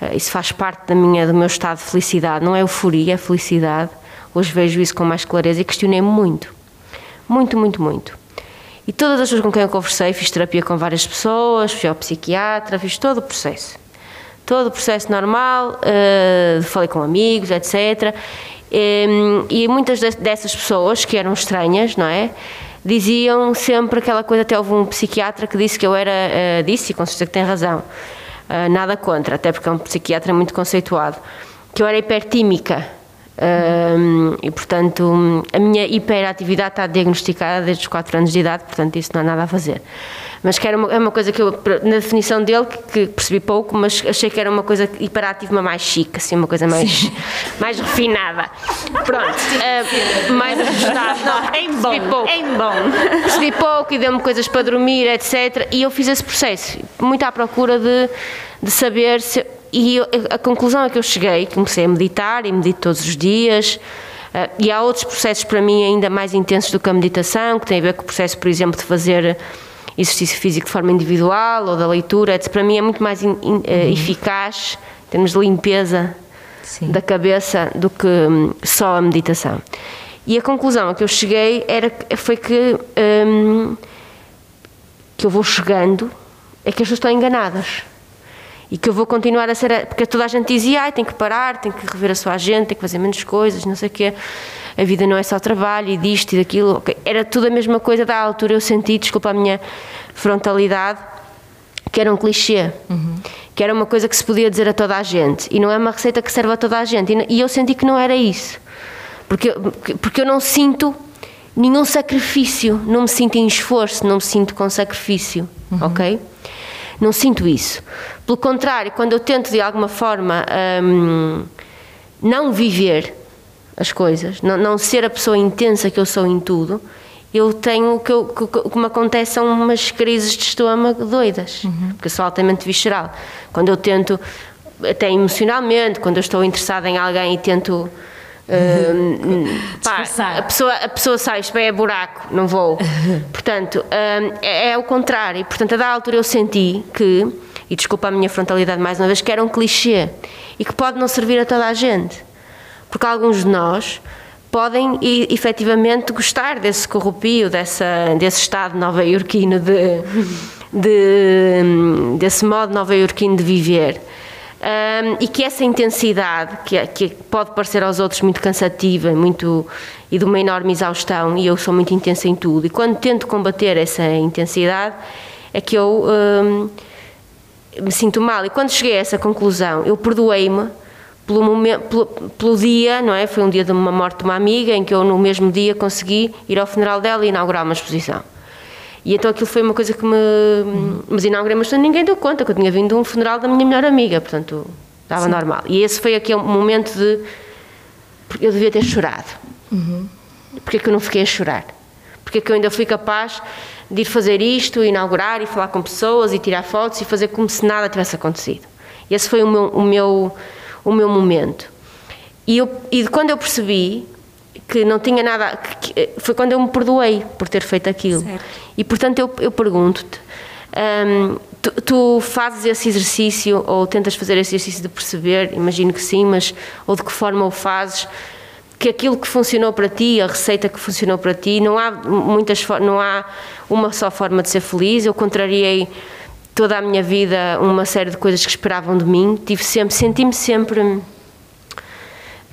Uh, isso faz parte da minha, do meu estado de felicidade, não é euforia, é felicidade. Hoje vejo isso com mais clareza e questionei-me muito. Muito, muito, muito. E todas as pessoas com quem eu conversei, fiz terapia com várias pessoas, fui ao psiquiatra, fiz todo o processo. Todo o processo normal, uh, falei com amigos, etc. E, e muitas dessas pessoas, que eram estranhas, não é? Diziam sempre aquela coisa, até houve um psiquiatra que disse que eu era, uh, disse, e com certeza que tem razão, uh, nada contra, até porque é um psiquiatra muito conceituado, que eu era hipertímica um, e portanto a minha hiperatividade está diagnosticada desde os 4 anos de idade, portanto isso não há nada a fazer. Mas que era uma, é uma coisa que eu, na definição dele, que, que, percebi pouco, mas achei que era uma coisa hiperativa, mais chique, assim, uma coisa mais, mais refinada. Pronto, uh, mais ajustada. Não, em bom, pouco. em bom. Percebi pouco e deu-me coisas para dormir, etc. E eu fiz esse processo, muito à procura de, de saber se e a conclusão a que eu cheguei, comecei a meditar e medito todos os dias. Uh, e há outros processos para mim ainda mais intensos do que a meditação, que tem a ver com o processo, por exemplo, de fazer exercício físico de forma individual ou da leitura. Para mim é muito mais in, in, uh, eficaz, em termos de limpeza Sim. da cabeça, do que um, só a meditação. E a conclusão a que eu cheguei era, foi que, um, que eu vou chegando, é que as pessoas estão enganadas e que eu vou continuar a ser. Porque toda a gente dizia, ai, tem que parar, tem que rever a sua agenda, tem que fazer menos coisas, não sei o quê. A vida não é só trabalho e disto e daquilo. Era tudo a mesma coisa da altura. Eu senti, desculpa a minha frontalidade, que era um clichê. Uhum. Que era uma coisa que se podia dizer a toda a gente. E não é uma receita que serve a toda a gente. E eu senti que não era isso. Porque, porque eu não sinto nenhum sacrifício. Não me sinto em esforço, não me sinto com sacrifício. Uhum. Ok? Não sinto isso. Pelo contrário, quando eu tento de alguma forma hum, não viver as coisas, não, não, ser a pessoa intensa que eu sou em tudo, eu tenho que, eu, que, que me acontece são umas crises de estômago doidas, uhum. porque sou altamente visceral. Quando eu tento, até emocionalmente, quando eu estou interessada em alguém e tento pá, a, pessoa, a pessoa sai, isto é buraco, não vou. Portanto, é, é o contrário. Portanto, a da altura eu senti que, e desculpa a minha frontalidade mais uma vez, que era um clichê e que pode não servir a toda a gente. Porque alguns de nós podem e, efetivamente gostar desse corrupio, dessa, desse estado nova-iorquino de, de, desse modo nova-iorquino de viver um, e que essa intensidade, que, é, que pode parecer aos outros muito cansativa muito, e de uma enorme exaustão, e eu sou muito intensa em tudo, e quando tento combater essa intensidade, é que eu um, me sinto mal. E quando cheguei a essa conclusão, eu perdoei-me pelo, pelo, pelo, dia, não é? Foi um dia de uma morte de uma amiga, em que eu no mesmo dia consegui ir ao funeral dela e inaugurar uma exposição. E então aquilo foi uma coisa que me. Uhum. Mas inaugurei, mas ninguém deu conta que eu tinha vindo de um funeral da minha melhor amiga, portanto estava Sim. normal. E esse foi aquele momento de. Eu devia ter chorado. Uhum. Porque é que eu não fiquei a chorar? Porque é que eu ainda fui capaz de ir fazer isto, inaugurar e falar com pessoas e tirar fotos e fazer como se nada tivesse acontecido. Esse foi o meu, o meu, o meu momento. E, eu, e quando eu percebi que não tinha nada. Que, foi quando eu me perdoei por ter feito aquilo. Certo. E portanto eu, eu pergunto-te: um, tu, tu, fazes esse exercício ou tentas fazer esse exercício de perceber? Imagino que sim, mas ou de que forma o fazes? que aquilo que funcionou para ti, a receita que funcionou para ti, não há muitas não há uma só forma de ser feliz. Eu contrariei toda a minha vida uma série de coisas que esperavam de mim. Tive sempre, senti-me sempre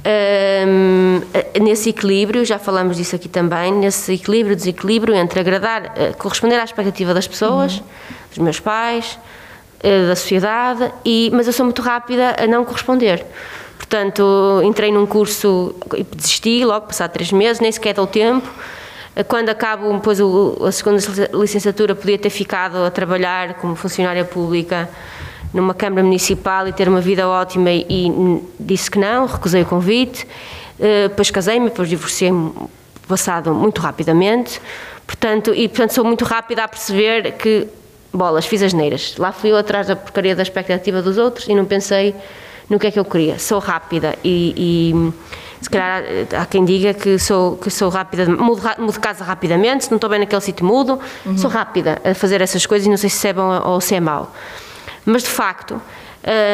hum, nesse equilíbrio, já falamos disso aqui também, nesse equilíbrio, desequilíbrio entre agradar, eh, corresponder à expectativa das pessoas, dos meus pais, eh, da sociedade, e, mas eu sou muito rápida a não corresponder. Portanto, entrei num curso e desisti logo, passado três meses, nem sequer deu tempo. Eh, Quando acabo depois a segunda licenciatura, podia ter ficado a trabalhar como funcionária pública numa Câmara Municipal e ter uma vida ótima e, disse que não, recusei o convite. Eh, Depois casei-me, depois divorciei-me passado muito rapidamente. Portanto, e portanto sou muito rápida a perceber que, bolas, fiz as neiras. Lá fui eu atrás da porcaria da expectativa dos outros e não pensei no que é que eu queria. Sou rápida e, e se calhar eh, há quem diga que sou, que sou rápida, mudo, mudo de casa rapidamente, se não estou bem naquele sítio mudo, sou rápida a fazer essas coisas e não sei se é bom ou se é mau. Mas de facto,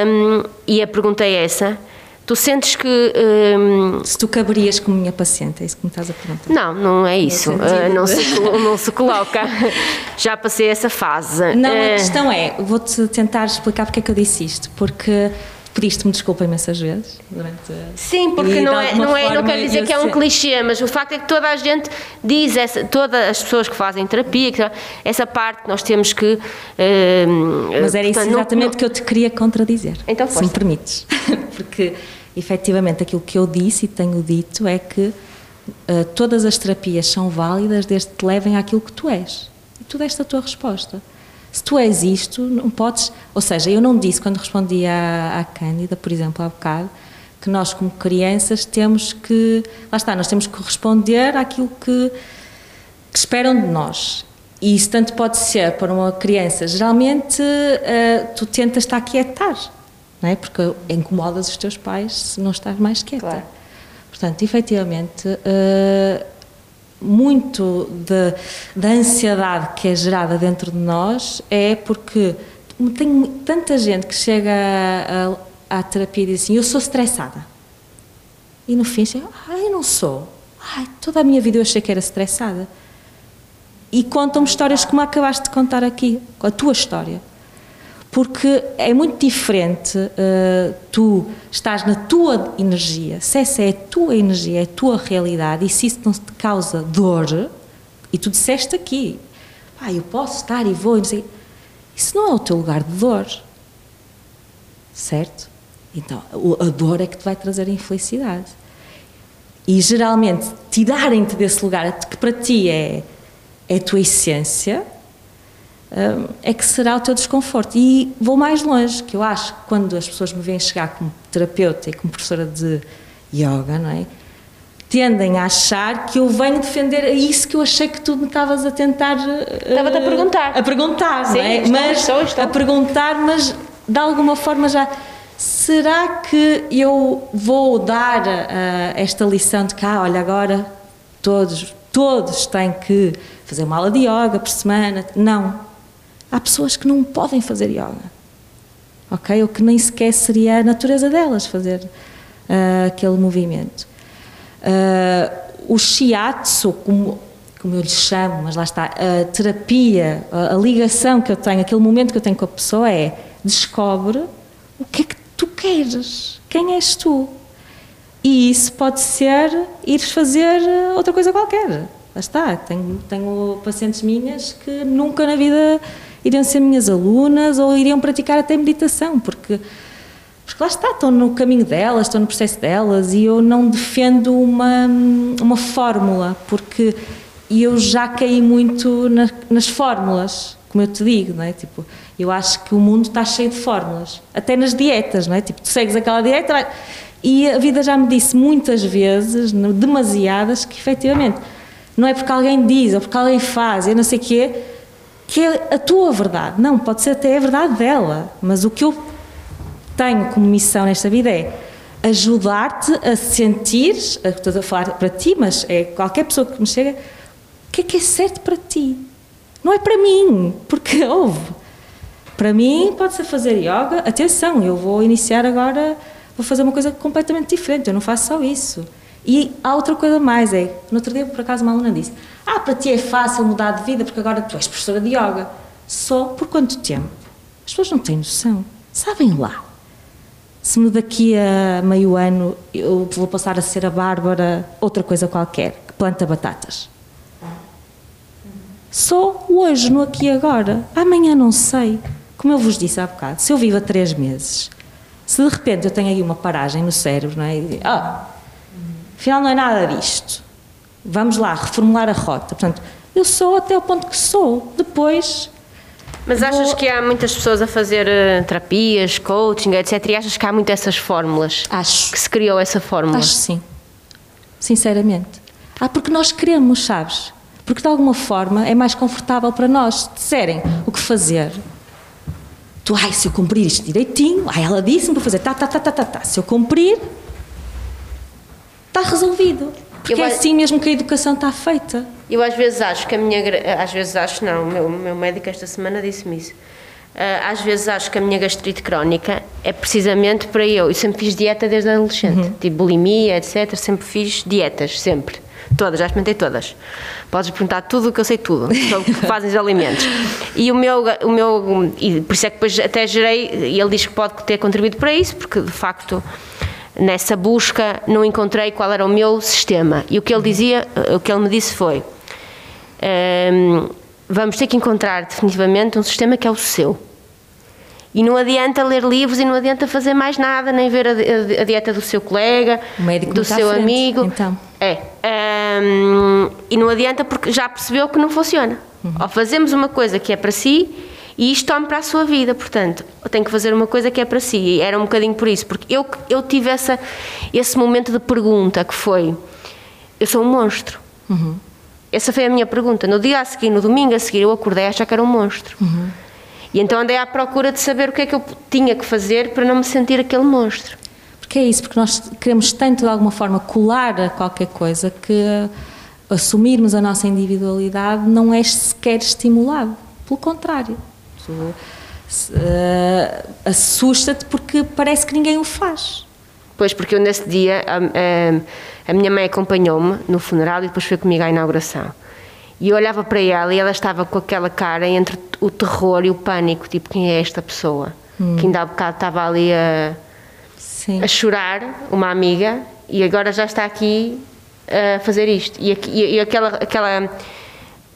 hum, e a pergunta é essa, tu sentes que. hum, Se tu caberias como minha paciente, é isso que me estás a perguntar. não, não é isso. Ah, não, se, não se coloca. Já passei essa fase. Não, a Eh, questão é, vou-te tentar explicar porque é que eu disse isto, porque pediste-me desculpa imensas vezes durante Sim, porque não, é, não, é, não quero dizer que é um sei- clichê, mas o facto é que toda a gente diz, essa, todas as pessoas que fazem terapia, que- essa parte que nós temos que. eh, Mas era isso portanto, não- exatamente não- que eu te queria contradizer. Então se força. me permites. Porque, efetivamente, aquilo que eu disse e tenho dito é que eh, todas as terapias são válidas desde que te levem àquilo que tu és. E tu deste a tua resposta. Se tu és isto, não podes. Ou seja, eu não disse quando respondi à, à Cândida, por exemplo, há bocado, que nós, como crianças, temos que. Lá está, nós temos que corresponder àquilo que que esperam de nós. E isso tanto pode ser para uma criança. Geralmente, eh, tu tentas estar quietar, não é? Porque incomodas os teus pais se não estás mais quieta. Claro. Portanto, efetivamente, eh, muito de- da ansiedade que é gerada dentro de nós é porque tem tanta gente que chega à terapia e diz assim: Eu sou estressada. E no fim chega, ai, eu não sou. Ai, toda a minha vida eu achei que era estressada. E contam-me histórias como acabaste de contar aqui, a tua história. Porque é muito diferente eh, tu estás na tua energia, se essa é a tua energia, é a tua realidade, e se isso não te causa dor, e tu disseste aqui, ah, eu posso estar e vou, e não sei, isso não é o teu lugar de dor, certo? Então, a dor é que te vai trazer a infelicidade. E geralmente tirarem-te desse lugar que para ti é, é a tua essência, é que será o teu desconforto. E vou mais longe, que eu acho que quando as pessoas me veem chegar como terapeuta e como professora de yoga, não é? Tendem a achar que eu venho defender isso que eu achei que tu me estavas a tentar. eh, Estava-te a perguntar. A perguntar, Sim, não é? estou, mas estou, estou. a perguntar, mas de alguma forma já. Será que eu vou dar ah, esta lição de cá, olha, agora todos, todos têm que fazer uma aula de yoga por semana? Não. Há pessoas que não podem fazer yoga. Ok? Ou que nem sequer seria a natureza delas fazer ah, aquele movimento. Ah, o shiatsu, como, como eu lhe chamo, mas lá está, a terapia, a, a ligação que eu tenho, aquele momento que eu tenho com a pessoa é descobre o que é que tu queres, quem és tu. E isso pode ser ires fazer outra coisa qualquer. Lá está, tenho, tenho pacientes minhas que nunca na vida iriam ser minhas alunas ou iriam praticar até meditação, porque porque lá está, estão no caminho delas, estão no processo delas e eu não defendo uma, uma fórmula, porque eu já caí muito na- nas fórmulas, como eu te digo, não é? Tipo, eu acho que o mundo está cheio de fórmulas, até nas dietas, não é? Tipo, tu segues aquela dieta e a vida já me disse muitas vezes, demasiadas, que efetivamente não é porque alguém diz ou porque alguém faz, eu não sei o quê, que é a tua verdade. Não, pode ser até a verdade dela, mas o que eu tenho como missão nesta vida é ajudar-te a sentir, estou a falar para ti, mas é qualquer pessoa que me chega, o que é que é certo para ti? Não é para mim, porque houve. Para mim pode ser fazer yoga, atenção, eu vou iniciar agora, vou fazer uma coisa completamente diferente, eu não faço só isso. E há outra coisa mais, é, no outro dia por acaso uma aluna disse, ah, para ti é fácil mudar de vida porque agora tu és professora de yoga. Só por quanto tempo? As pessoas não têm noção. Sabem lá. Se me daqui a meio ano eu vou passar a ser a Bárbara outra coisa qualquer, que planta batatas. Só hoje, no aqui e agora. Amanhã não sei. Como eu vos disse há bocado, se eu vivo há três meses, se de repente eu tenho aí uma paragem no cérebro, não é? Ah, afinal não é nada disto. Vamos lá, reformular a rota. Portanto, eu sou até o ponto que sou. Depois Mas achas Vou- que há muitas pessoas a fazer eh, terapias, coaching, etc. E achas que há muitas essas fórmulas? Acho. Que se criou essa fórmula? Acho sim. Sinceramente. Ah, porque nós queremos, sabes? Porque de alguma forma é mais confortável para nós. Se disserem o que fazer, tu, ai, se eu cumprir isto direitinho, ai, ela disse-me para fazer, tá, tá, tá, tá, tá, tá. Se eu cumprir, está resolvido. Porque Eu é assim mesmo que a educação está feita. Eu às vezes acho que a minha. Às vezes acho, não, o meu, o meu médico esta semana disse-me isso. Ah, às vezes acho que a minha gastrite crónica é precisamente para eu. Eu sempre fiz dieta desde adolescente, tipo bulimia, etc. Sempre fiz dietas, sempre. Todas, já experimentei todas. Podes perguntar tudo o que eu sei tudo sobre o que fazem os alimentos. E o meu, o meu. E por isso é que depois até gerei. E ele diz que pode ter contribuído para isso, porque de facto nessa busca não encontrei qual era o meu sistema. E o que ele dizia, o que ele me disse foi: ehm, vamos ter que encontrar definitivamente um sistema que é o seu. E não adianta ler livros e não adianta fazer mais nada, nem ver a, a- dieta do seu colega, do à seu frente, amigo. então. É. Ehm, e não adianta porque já percebeu que não funciona. Uhum. Ou fazemos uma coisa que é para si e isto tome para a sua vida. Portanto, tenho que fazer uma coisa que é para si. E era um bocadinho por isso. Porque eu, eu tive essa, esse momento de pergunta que foi: eu sou um monstro. Uhum. Essa foi a minha pergunta. No dia a seguir, no domingo a seguir, eu acordei a achar que era um monstro. Uhum. E então andei à procura de saber o que é que eu tinha que fazer para não me sentir aquele monstro. Porque é isso, porque nós queremos tanto de alguma forma colar a qualquer coisa que assumirmos a nossa individualidade não é sequer estimulado. Pelo contrário. Eh, assusta-te porque parece que ninguém o faz. Pois, porque eu nesse dia, a, a- a minha mãe acompanhou-me no funeral e depois foi comigo à inauguração. E eu olhava para ela e ela estava com aquela cara entre o terror e o pânico, tipo, quem é esta pessoa? Que ainda há bocado estava ali a, a chorar, uma amiga, e agora já está aqui a fazer isto. E, e- e aquela, aquela, aqu-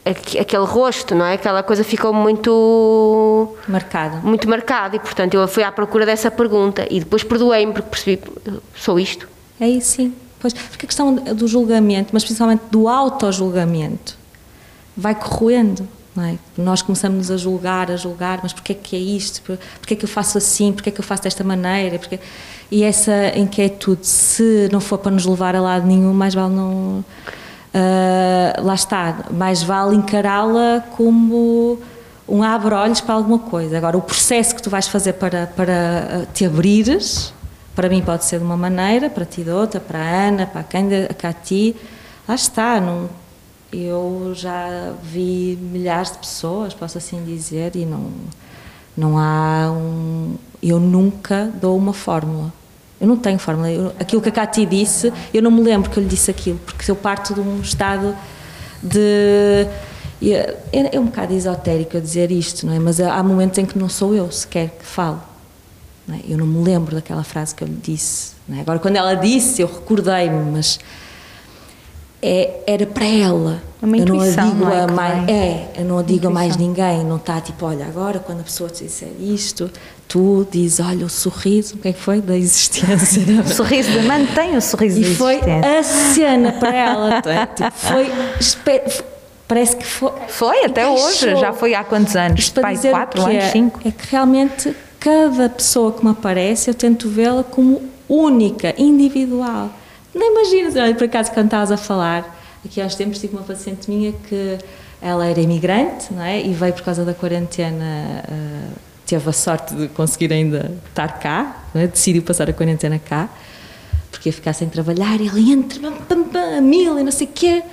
aquele rosto, não é? Aquela coisa ficou muito Marcada. muito marcado e portanto eu fui à procura dessa pergunta e depois perdoei-me porque percebi sou isto É isso, sim. Pois, porque a questão do julgamento, mas principalmente do auto-julgamento, vai corroendo. Não é? Nós começamos a julgar, a julgar, mas porquê é que é isto? Por- Porquê é que eu faço assim? Porquê é que eu faço desta maneira? Porquê... E essa inquietude, se não for para nos levar a lado nenhum, mais vale não. Ah, lá está, mais vale encará-la como um abre-olhos para alguma coisa. Agora, o processo que tu vais fazer para, para ah, te abrires, para mim pode ser de uma maneira, para ti de outra, para a Ana, para a Cândida, para a ti. Lá está, não, eu já vi milhares de pessoas, posso assim dizer, e não, não há um. Eu nunca dou uma fórmula. Eu não tenho fórmula. Eu- aquilo que a Cati disse, eu não me lembro que eu lhe disse aquilo, porque eu parto de um estado de. É, é um bocado esotérico eu dizer isto, não é? Mas há momentos em que não sou eu sequer que falo. não é? Eu não me lembro daquela frase que eu lhe disse. é? Agora, quando ela disse, eu recordei-me, mas é, era para ela. É uma eu não a digo não é, a mais, é, eu não a digo a mais ninguém, não está tipo, olha, agora quando a pessoa te disser isto, tu dizes, olha, o sorriso, o que é que foi? Da existência. O sorriso de mantém o sorriso E da foi existência. a cena para ela. é? Tipo, foi, parece que foi. Foi, até hoje. Já foi há quantos anos? Isto Pai, quatro anos, cinco? É que realmente cada pessoa que me aparece eu tento vê-la como única, individual. Não imaginas, por acaso quando estavas a falar, aqui há uns tempos tive uma paciente minha que ela era imigrante, não é? E veio por causa da quarentena, ah, teve a sorte de conseguir ainda estar cá, é? decidiu passar a quarentena cá, porque ia ficar sem trabalhar, e ela entra, pam, pam, pam, a mil e não sei o quê.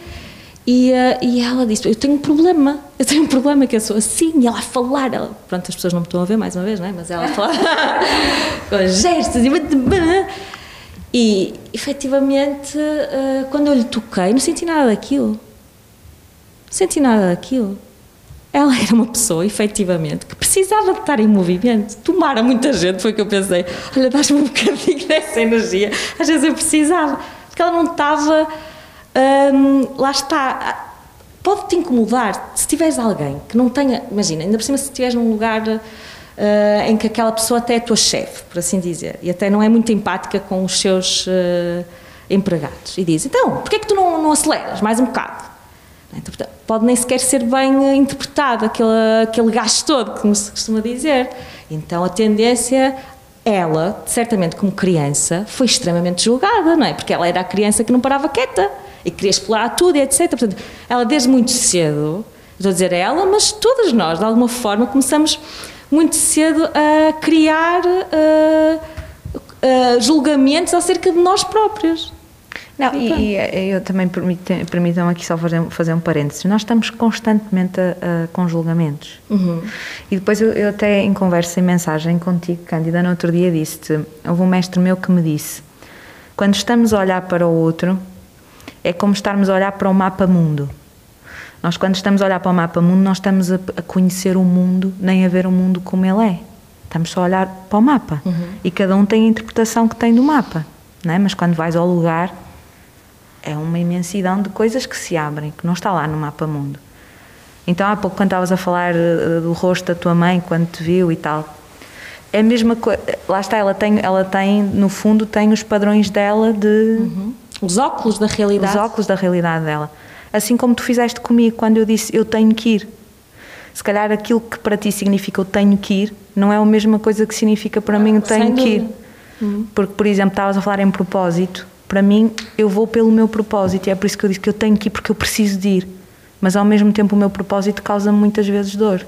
E, eh, e ela disse: Eu tenho um problema, eu tenho um problema que eu sou assim. E ela a falar, ela, pronto, as pessoas não me estão a ver mais uma vez, não é? Mas ela a falar com gestos e. E, efetivamente, eh, quando eu lhe toquei, não senti nada daquilo. Não senti nada daquilo. Ela era uma pessoa, efetivamente, que precisava de estar em movimento. Tomara muita gente, foi o que eu pensei. Olha, dás-me um bocadinho dessa energia. Às vezes eu precisava. Porque ela não estava. hum, lá está. Pode te incomodar se tiveres alguém que não tenha. Imagina, ainda por cima, se estiveres num lugar ah, em que aquela pessoa até é tua chefe, por assim dizer, e até não é muito empática com os seus ah, empregados. E diz: então, porquê é que tu não, não aceleras mais um bocado? Pode nem sequer ser bem eh, interpretado aquele, aquele gasto todo, como se costuma dizer. Então a tendência, ela, certamente como criança, foi extremamente julgada, não é? Porque ela era a criança que não parava quieta e queria explorar tudo e etc. Portanto, ela desde muito cedo, estou a dizer ela, mas todas nós, de alguma forma, começamos muito cedo a criar eh, eh, julgamentos acerca de nós próprios. Não, e, e eu também permitam aqui só fazer, fazer um parênteses. Nós estamos constantemente a- a- com julgamentos. E depois eu, eu até em conversa, em mensagem contigo, Cândida, no outro dia disse-te, houve um mestre meu que me disse, quando estamos a olhar para o outro, é como estarmos a olhar para o mapa mundo. Nós quando estamos a olhar para o mapa mundo, nós estamos a, a conhecer o mundo, nem a ver o mundo como ele é. Estamos só a olhar para o mapa. E cada um tem a interpretação que tem do mapa. Não é? Mas quando vais ao lugar, é uma imensidão de coisas que se abrem, que não está lá no mapa mundo. Então há pouco quando estavas a falar eh, do rosto da tua mãe quando te viu e tal, é a mesma coisa. Lá está, ela tem, ela tem, no fundo, tem os padrões dela de Os óculos da realidade. os óculos da realidade dela. Assim como tu fizeste comigo quando eu disse eu tenho que ir. Se calhar aquilo que para ti significa eu tenho que ir, não é a mesma coisa que significa para mim eu tenho que ir. dúvida. Porque, por exemplo, estavas a falar em propósito. Para mim, eu vou pelo meu propósito e é por isso que eu disse que eu tenho que ir porque eu preciso de ir. Mas ao mesmo tempo o meu propósito causa-me muitas vezes dor.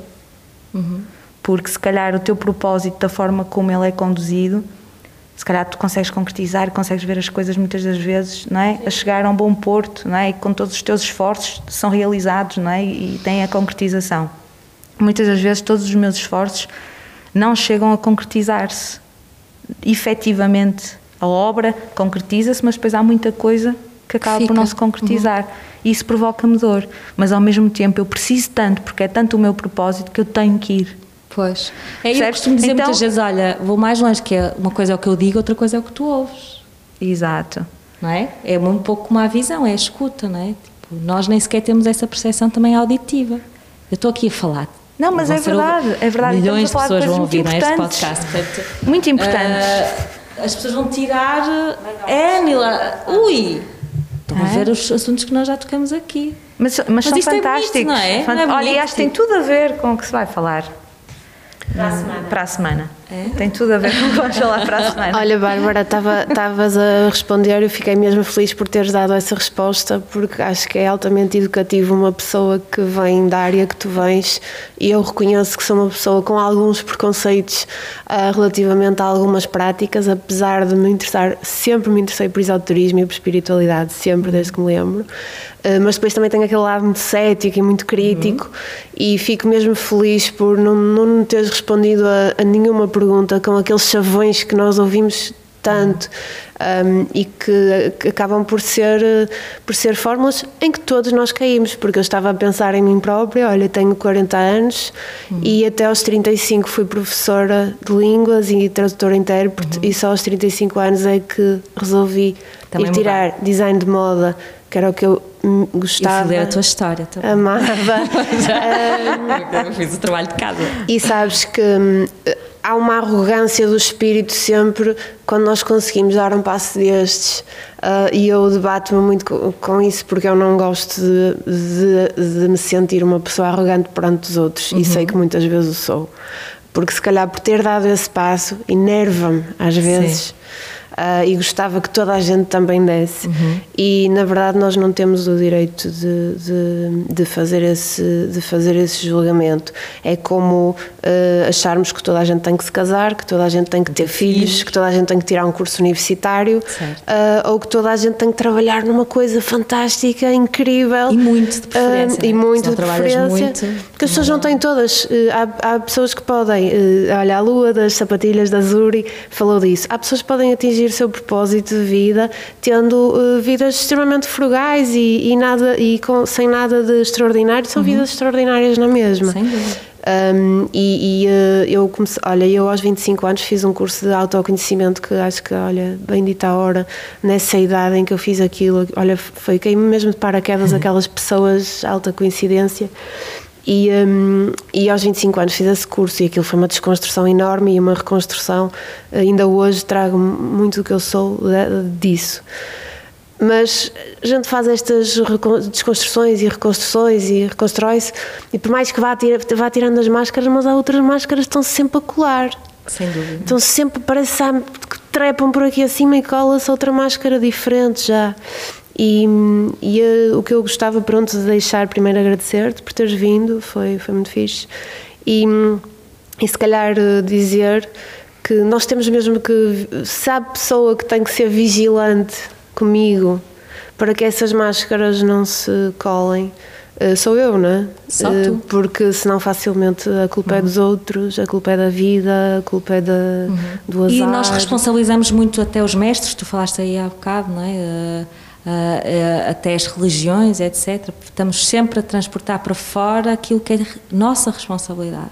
Porque se calhar o teu propósito, da forma como ele é conduzido, se calhar tu consegues concretizar, consegues ver as coisas muitas das vezes, não é? A chegar a um bom porto, não é? E com todos os teus esforços são realizados, não é? E têm a concretização. Muitas das vezes todos os meus esforços não chegam a concretizar-se. Efetivamente, a obra concretiza-se, mas depois há muita coisa que acaba por Fica. não se concretizar. E isso provoca-me dor. Mas ao mesmo tempo eu preciso tanto, porque é tanto o meu propósito que eu tenho que ir. Pois. É, eu costumo dizer Então- muitas vezes, olha, vou mais longe, que é uma coisa é o que eu digo, outra coisa é o que tu ouves. Exato. Não é? É um pouco como a visão, é a escuta, não é? Tipo, nós nem sequer temos essa percepção também auditiva. Eu estou aqui a falar. Não, mas é verdade, é verdade. Milhões de a pessoas vão ouvir é, este muito podcast. Portanto, Muito importantes. ah, as pessoas vão tirar. É, Nila. Ui! Estão a É? ver os assuntos que nós já tocamos aqui. Mas, mas, Mas são isto é bonito, fantásticos. não é? Fan- Não é Olha, e acho que tem tudo a ver com o que se vai falar. Para a semana. Para a semana. Tem tudo a ver com o que vamos falar para a semana. Olha, Bárbara, estava- estavas a responder, eu fiquei mesmo feliz por teres dado essa resposta, porque acho que é altamente educativo uma pessoa que vem da área que tu vens, e eu reconheço que sou uma pessoa com alguns preconceitos ah, relativamente a algumas práticas, apesar de me interessar, sempre me interessei por esoterismo e por espiritualidade, sempre, desde que me lembro. Ah, mas depois também tenho aquele lado muito cético e muito crítico, e fico mesmo feliz por não, não teres respondido a, a nenhuma pergunta com aqueles chavões que nós ouvimos tanto um, e que, que acabam por ser, por ser fórmulas em que todos nós caímos, porque eu estava a pensar em mim própria, olha, tenho 40 anos e até aos 35 fui professora de línguas e tradutora intérprete e só aos 35 anos é que resolvi Também ir tirar design de moda, que era o que eu gostava, foder a tua história também. amava. Eu fiz o trabalho de casa. E sabes que hum, há uma arrogância do espírito sempre quando nós conseguimos dar um passo destes. ah, e eu debato-me muito co- com, isso porque eu não gosto de, de- de me sentir uma pessoa arrogante perante os outros e sei que muitas vezes o sou. Porque se calhar por ter dado esse passo enerva-me às vezes. Ah, e gostava que toda a gente também desse. E na verdade nós não temos o direito de, de, de fazer, esse, de fazer esse julgamento. É como ah, acharmos que toda a gente tem que se casar, que toda a gente tem que ter filhos, que toda a gente tem que tirar um curso universitário, ah, ou que toda a gente tem que trabalhar numa coisa fantástica, incrível. E muito de preferência, e né? muito de preferência. muito, porque as pessoas não têm todas. Há, há pessoas que podem. Olha, a Lua das sapatilhas da Zuri falou disso. Há pessoas que podem atingir atingir o seu propósito de vida, tendo uh, vidas extremamente frugais e, e nada, e com, sem nada de extraordinário, são vidas extraordinárias na mesma. Sem dúvida. Um, e, e, uh, eu comecei, olha, eu aos 25 anos fiz um curso de autoconhecimento que acho que, olha, bem dita a hora, nessa idade em que eu fiz aquilo, olha, foi caí mesmo de paraquedas aquelas pessoas, alta coincidência. E, um, e aos 25 anos fiz esse curso e aquilo foi uma desconstrução enorme e uma reconstrução. Ainda hoje trago muito do que eu sou disso. Mas a gente faz estas desconstruções e reconstruções e reconstrói-se, e por mais que vá, tira, vá tirando as máscaras, mas há outras máscaras que estão sempre a colar. Sem dúvida. Então sempre parece que trepam por aqui acima e cola-se outra máscara diferente já. E, e eh, o que eu gostava pronto de deixar primeiro agradecer-te por teres vindo, foi, foi muito fixe. E, e se calhar eh, dizer que nós temos mesmo que, se há pessoa que tem que ser vigilante comigo para que essas máscaras não se colem, eh, sou eu, não é? Só tu. Porque senão facilmente a culpa é dos outros, a culpa é da vida, a culpa é da, do azar. E nós responsabilizamos muito até os mestres, tu falaste aí há bocado, não é? Eh, até as religiões, etc. Estamos sempre a transportar para fora aquilo que é nossa responsabilidade.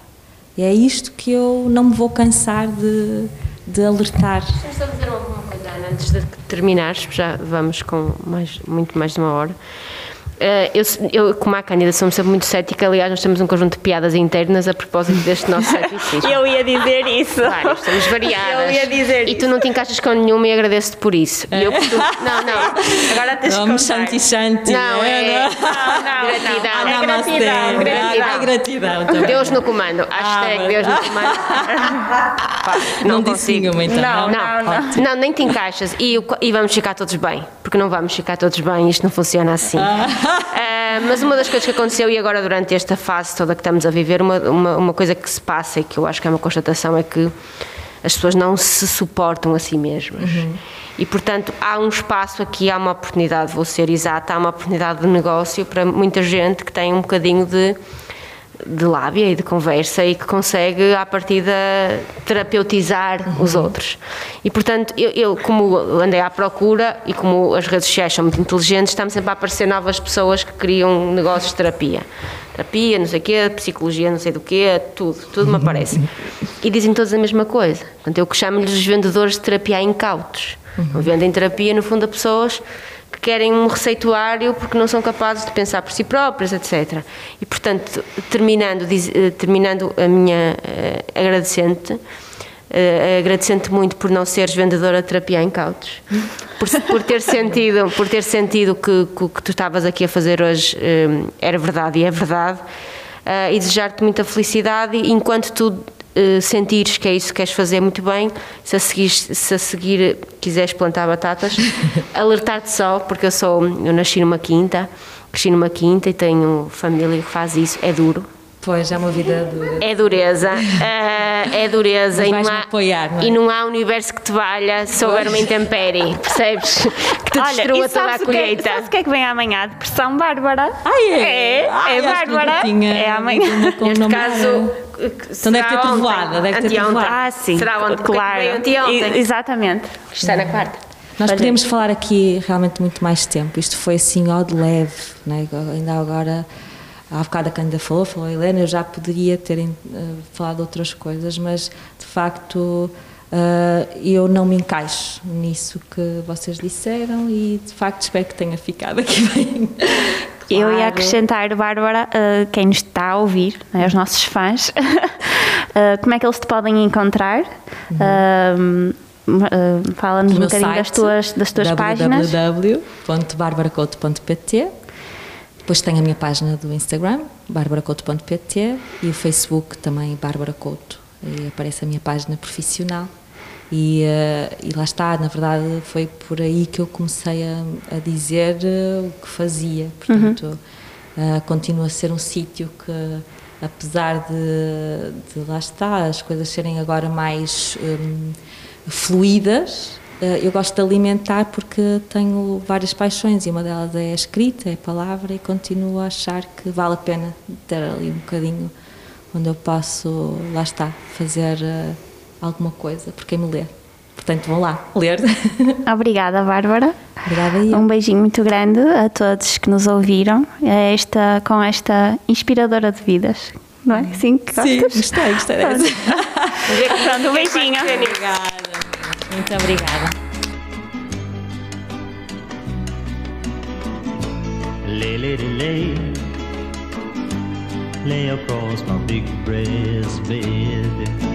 E é isto que eu não me vou cansar de, de alertar. Deixa-me só dizer alguma coisa, Ana, antes de terminares, já vamos com mais, muito mais de uma hora. Eh, eu, eu, como a Cândida, somos sempre muito cética. Aliás, nós temos um conjunto de piadas internas a propósito deste nosso ceticismo. Eu ia dizer isso. Várias, estamos variadas. Eu ia dizer E tu não te encaixas com nenhuma e agradeço-te por isso. E eu costumo- Não, não. Agora tens contar. Shanti Shanti. Não, é. Não, não, Gratidão. não. É gratidão, gratidão. Ah, gratidão também. Deus no comando. Hashtag mas- Deus no comando. Pá, Não, não disse consigo. nenhuma, então. Não, Não, não. não, nem te encaixas. E, e vamos ficar todos bem. Porque não vamos ficar todos bem, isto não funciona assim. Ah, mas uma das coisas que aconteceu, e agora durante esta fase toda que estamos a viver, uma, uma, uma coisa que se passa e que eu acho que é uma constatação é que as pessoas não se suportam a si mesmas. E, portanto, há um espaço aqui, há uma oportunidade, vou ser exata, há uma oportunidade de negócio para muita gente que tem um bocadinho de de lábia e de conversa e que consegue, à partida, terapeutizar os outros. E, portanto, eu, eu, como andei à procura e como as redes sociais são muito inteligentes, estão sempre a aparecer novas pessoas que criam negócios de terapia. Terapia, não sei o quê, psicologia, não sei do quê, tudo, tudo me aparece. E dizem todos a mesma coisa. Portanto, eu que chamo-lhes os vendedores de terapia incautos. Vendem terapia, no fundo, a pessoas que querem um receituário porque não são capazes de pensar por si próprias, etc. E, portanto, terminando, eh, terminando a minha eh, agradecente, agradecendo-te muito por não seres vendedora de terapia em cautos, por, por ter sentido, por ter sentido que, que o que tu estavas aqui a fazer hoje era verdade e é verdade, eh, e desejar-te muita felicidade enquanto tu eh, sentires que é isso que queres fazer muito bem, se a seguir, se a seguir quiseres plantar batatas, alertar-te só, porque eu sou, eu nasci numa quinta, cresci numa quinta e tenho família que faz isso, é duro. Pois, é uma vida de... É dureza, eh, é dureza e não, há, apoiar, não é? e não há universo que te valha se houver uma intempérie, percebes? Que te Olha, destrua toda a que é- colheita. Sabes o que é que vem amanhã? Depressão Bárbara. Ah, é? É, Ai, é Bárbara. É amanhã. Neste caso. Então deve ter trovoada, deve ter trovoada. Ah, sim. Será ontem? Claro. Anteontem. Exatamente. Está na quarta. Nós Olha. podemos falar aqui realmente muito mais tempo. Isto foi assim ao de leve, né? ainda agora, há bocado a Cândida falou, falou a Helena, eu já poderia ter eh, falado outras coisas, mas de facto eh, eu não me encaixo nisso que vocês disseram e de facto espero que tenha ficado aqui bem. Eu ia acrescentar, Bárbara, uh, quem nos está a ouvir, né, os nossos fãs, uh, como é que eles te podem encontrar? Uh, uh, Fala-nos no um bocadinho das site, tuas, das tuas páginas. www.barbaracoto.pt Depois tenho a minha página do Instagram, barbaracoto.pt e o Facebook também, Bárbara Couto. E aparece a minha página profissional. E, eh, e lá está, na verdade, foi por aí que eu comecei a, a dizer eh, o que fazia. Portanto, eh, continua a ser um sítio que, apesar de, de lá está, as coisas serem agora mais hum, fluídas, eu gosto de alimentar porque tenho várias paixões e uma delas é a escrita, é a palavra e continuo a achar que vale a pena ter ali um bocadinho onde eu posso, lá está, fazer alguma coisa por quem me lê. Portanto, vão lá ler. Obrigada, Bárbara. Obrigada e Um beijinho muito grande a todos que nos ouviram esta, com esta inspiradora de vidas. Não é? Sim, que Sim, gostas? gostei, gostei dessa. Pronto, um beijinho. Obrigada. Muito obrigada. Lay, lay. Lay across my big breast bed.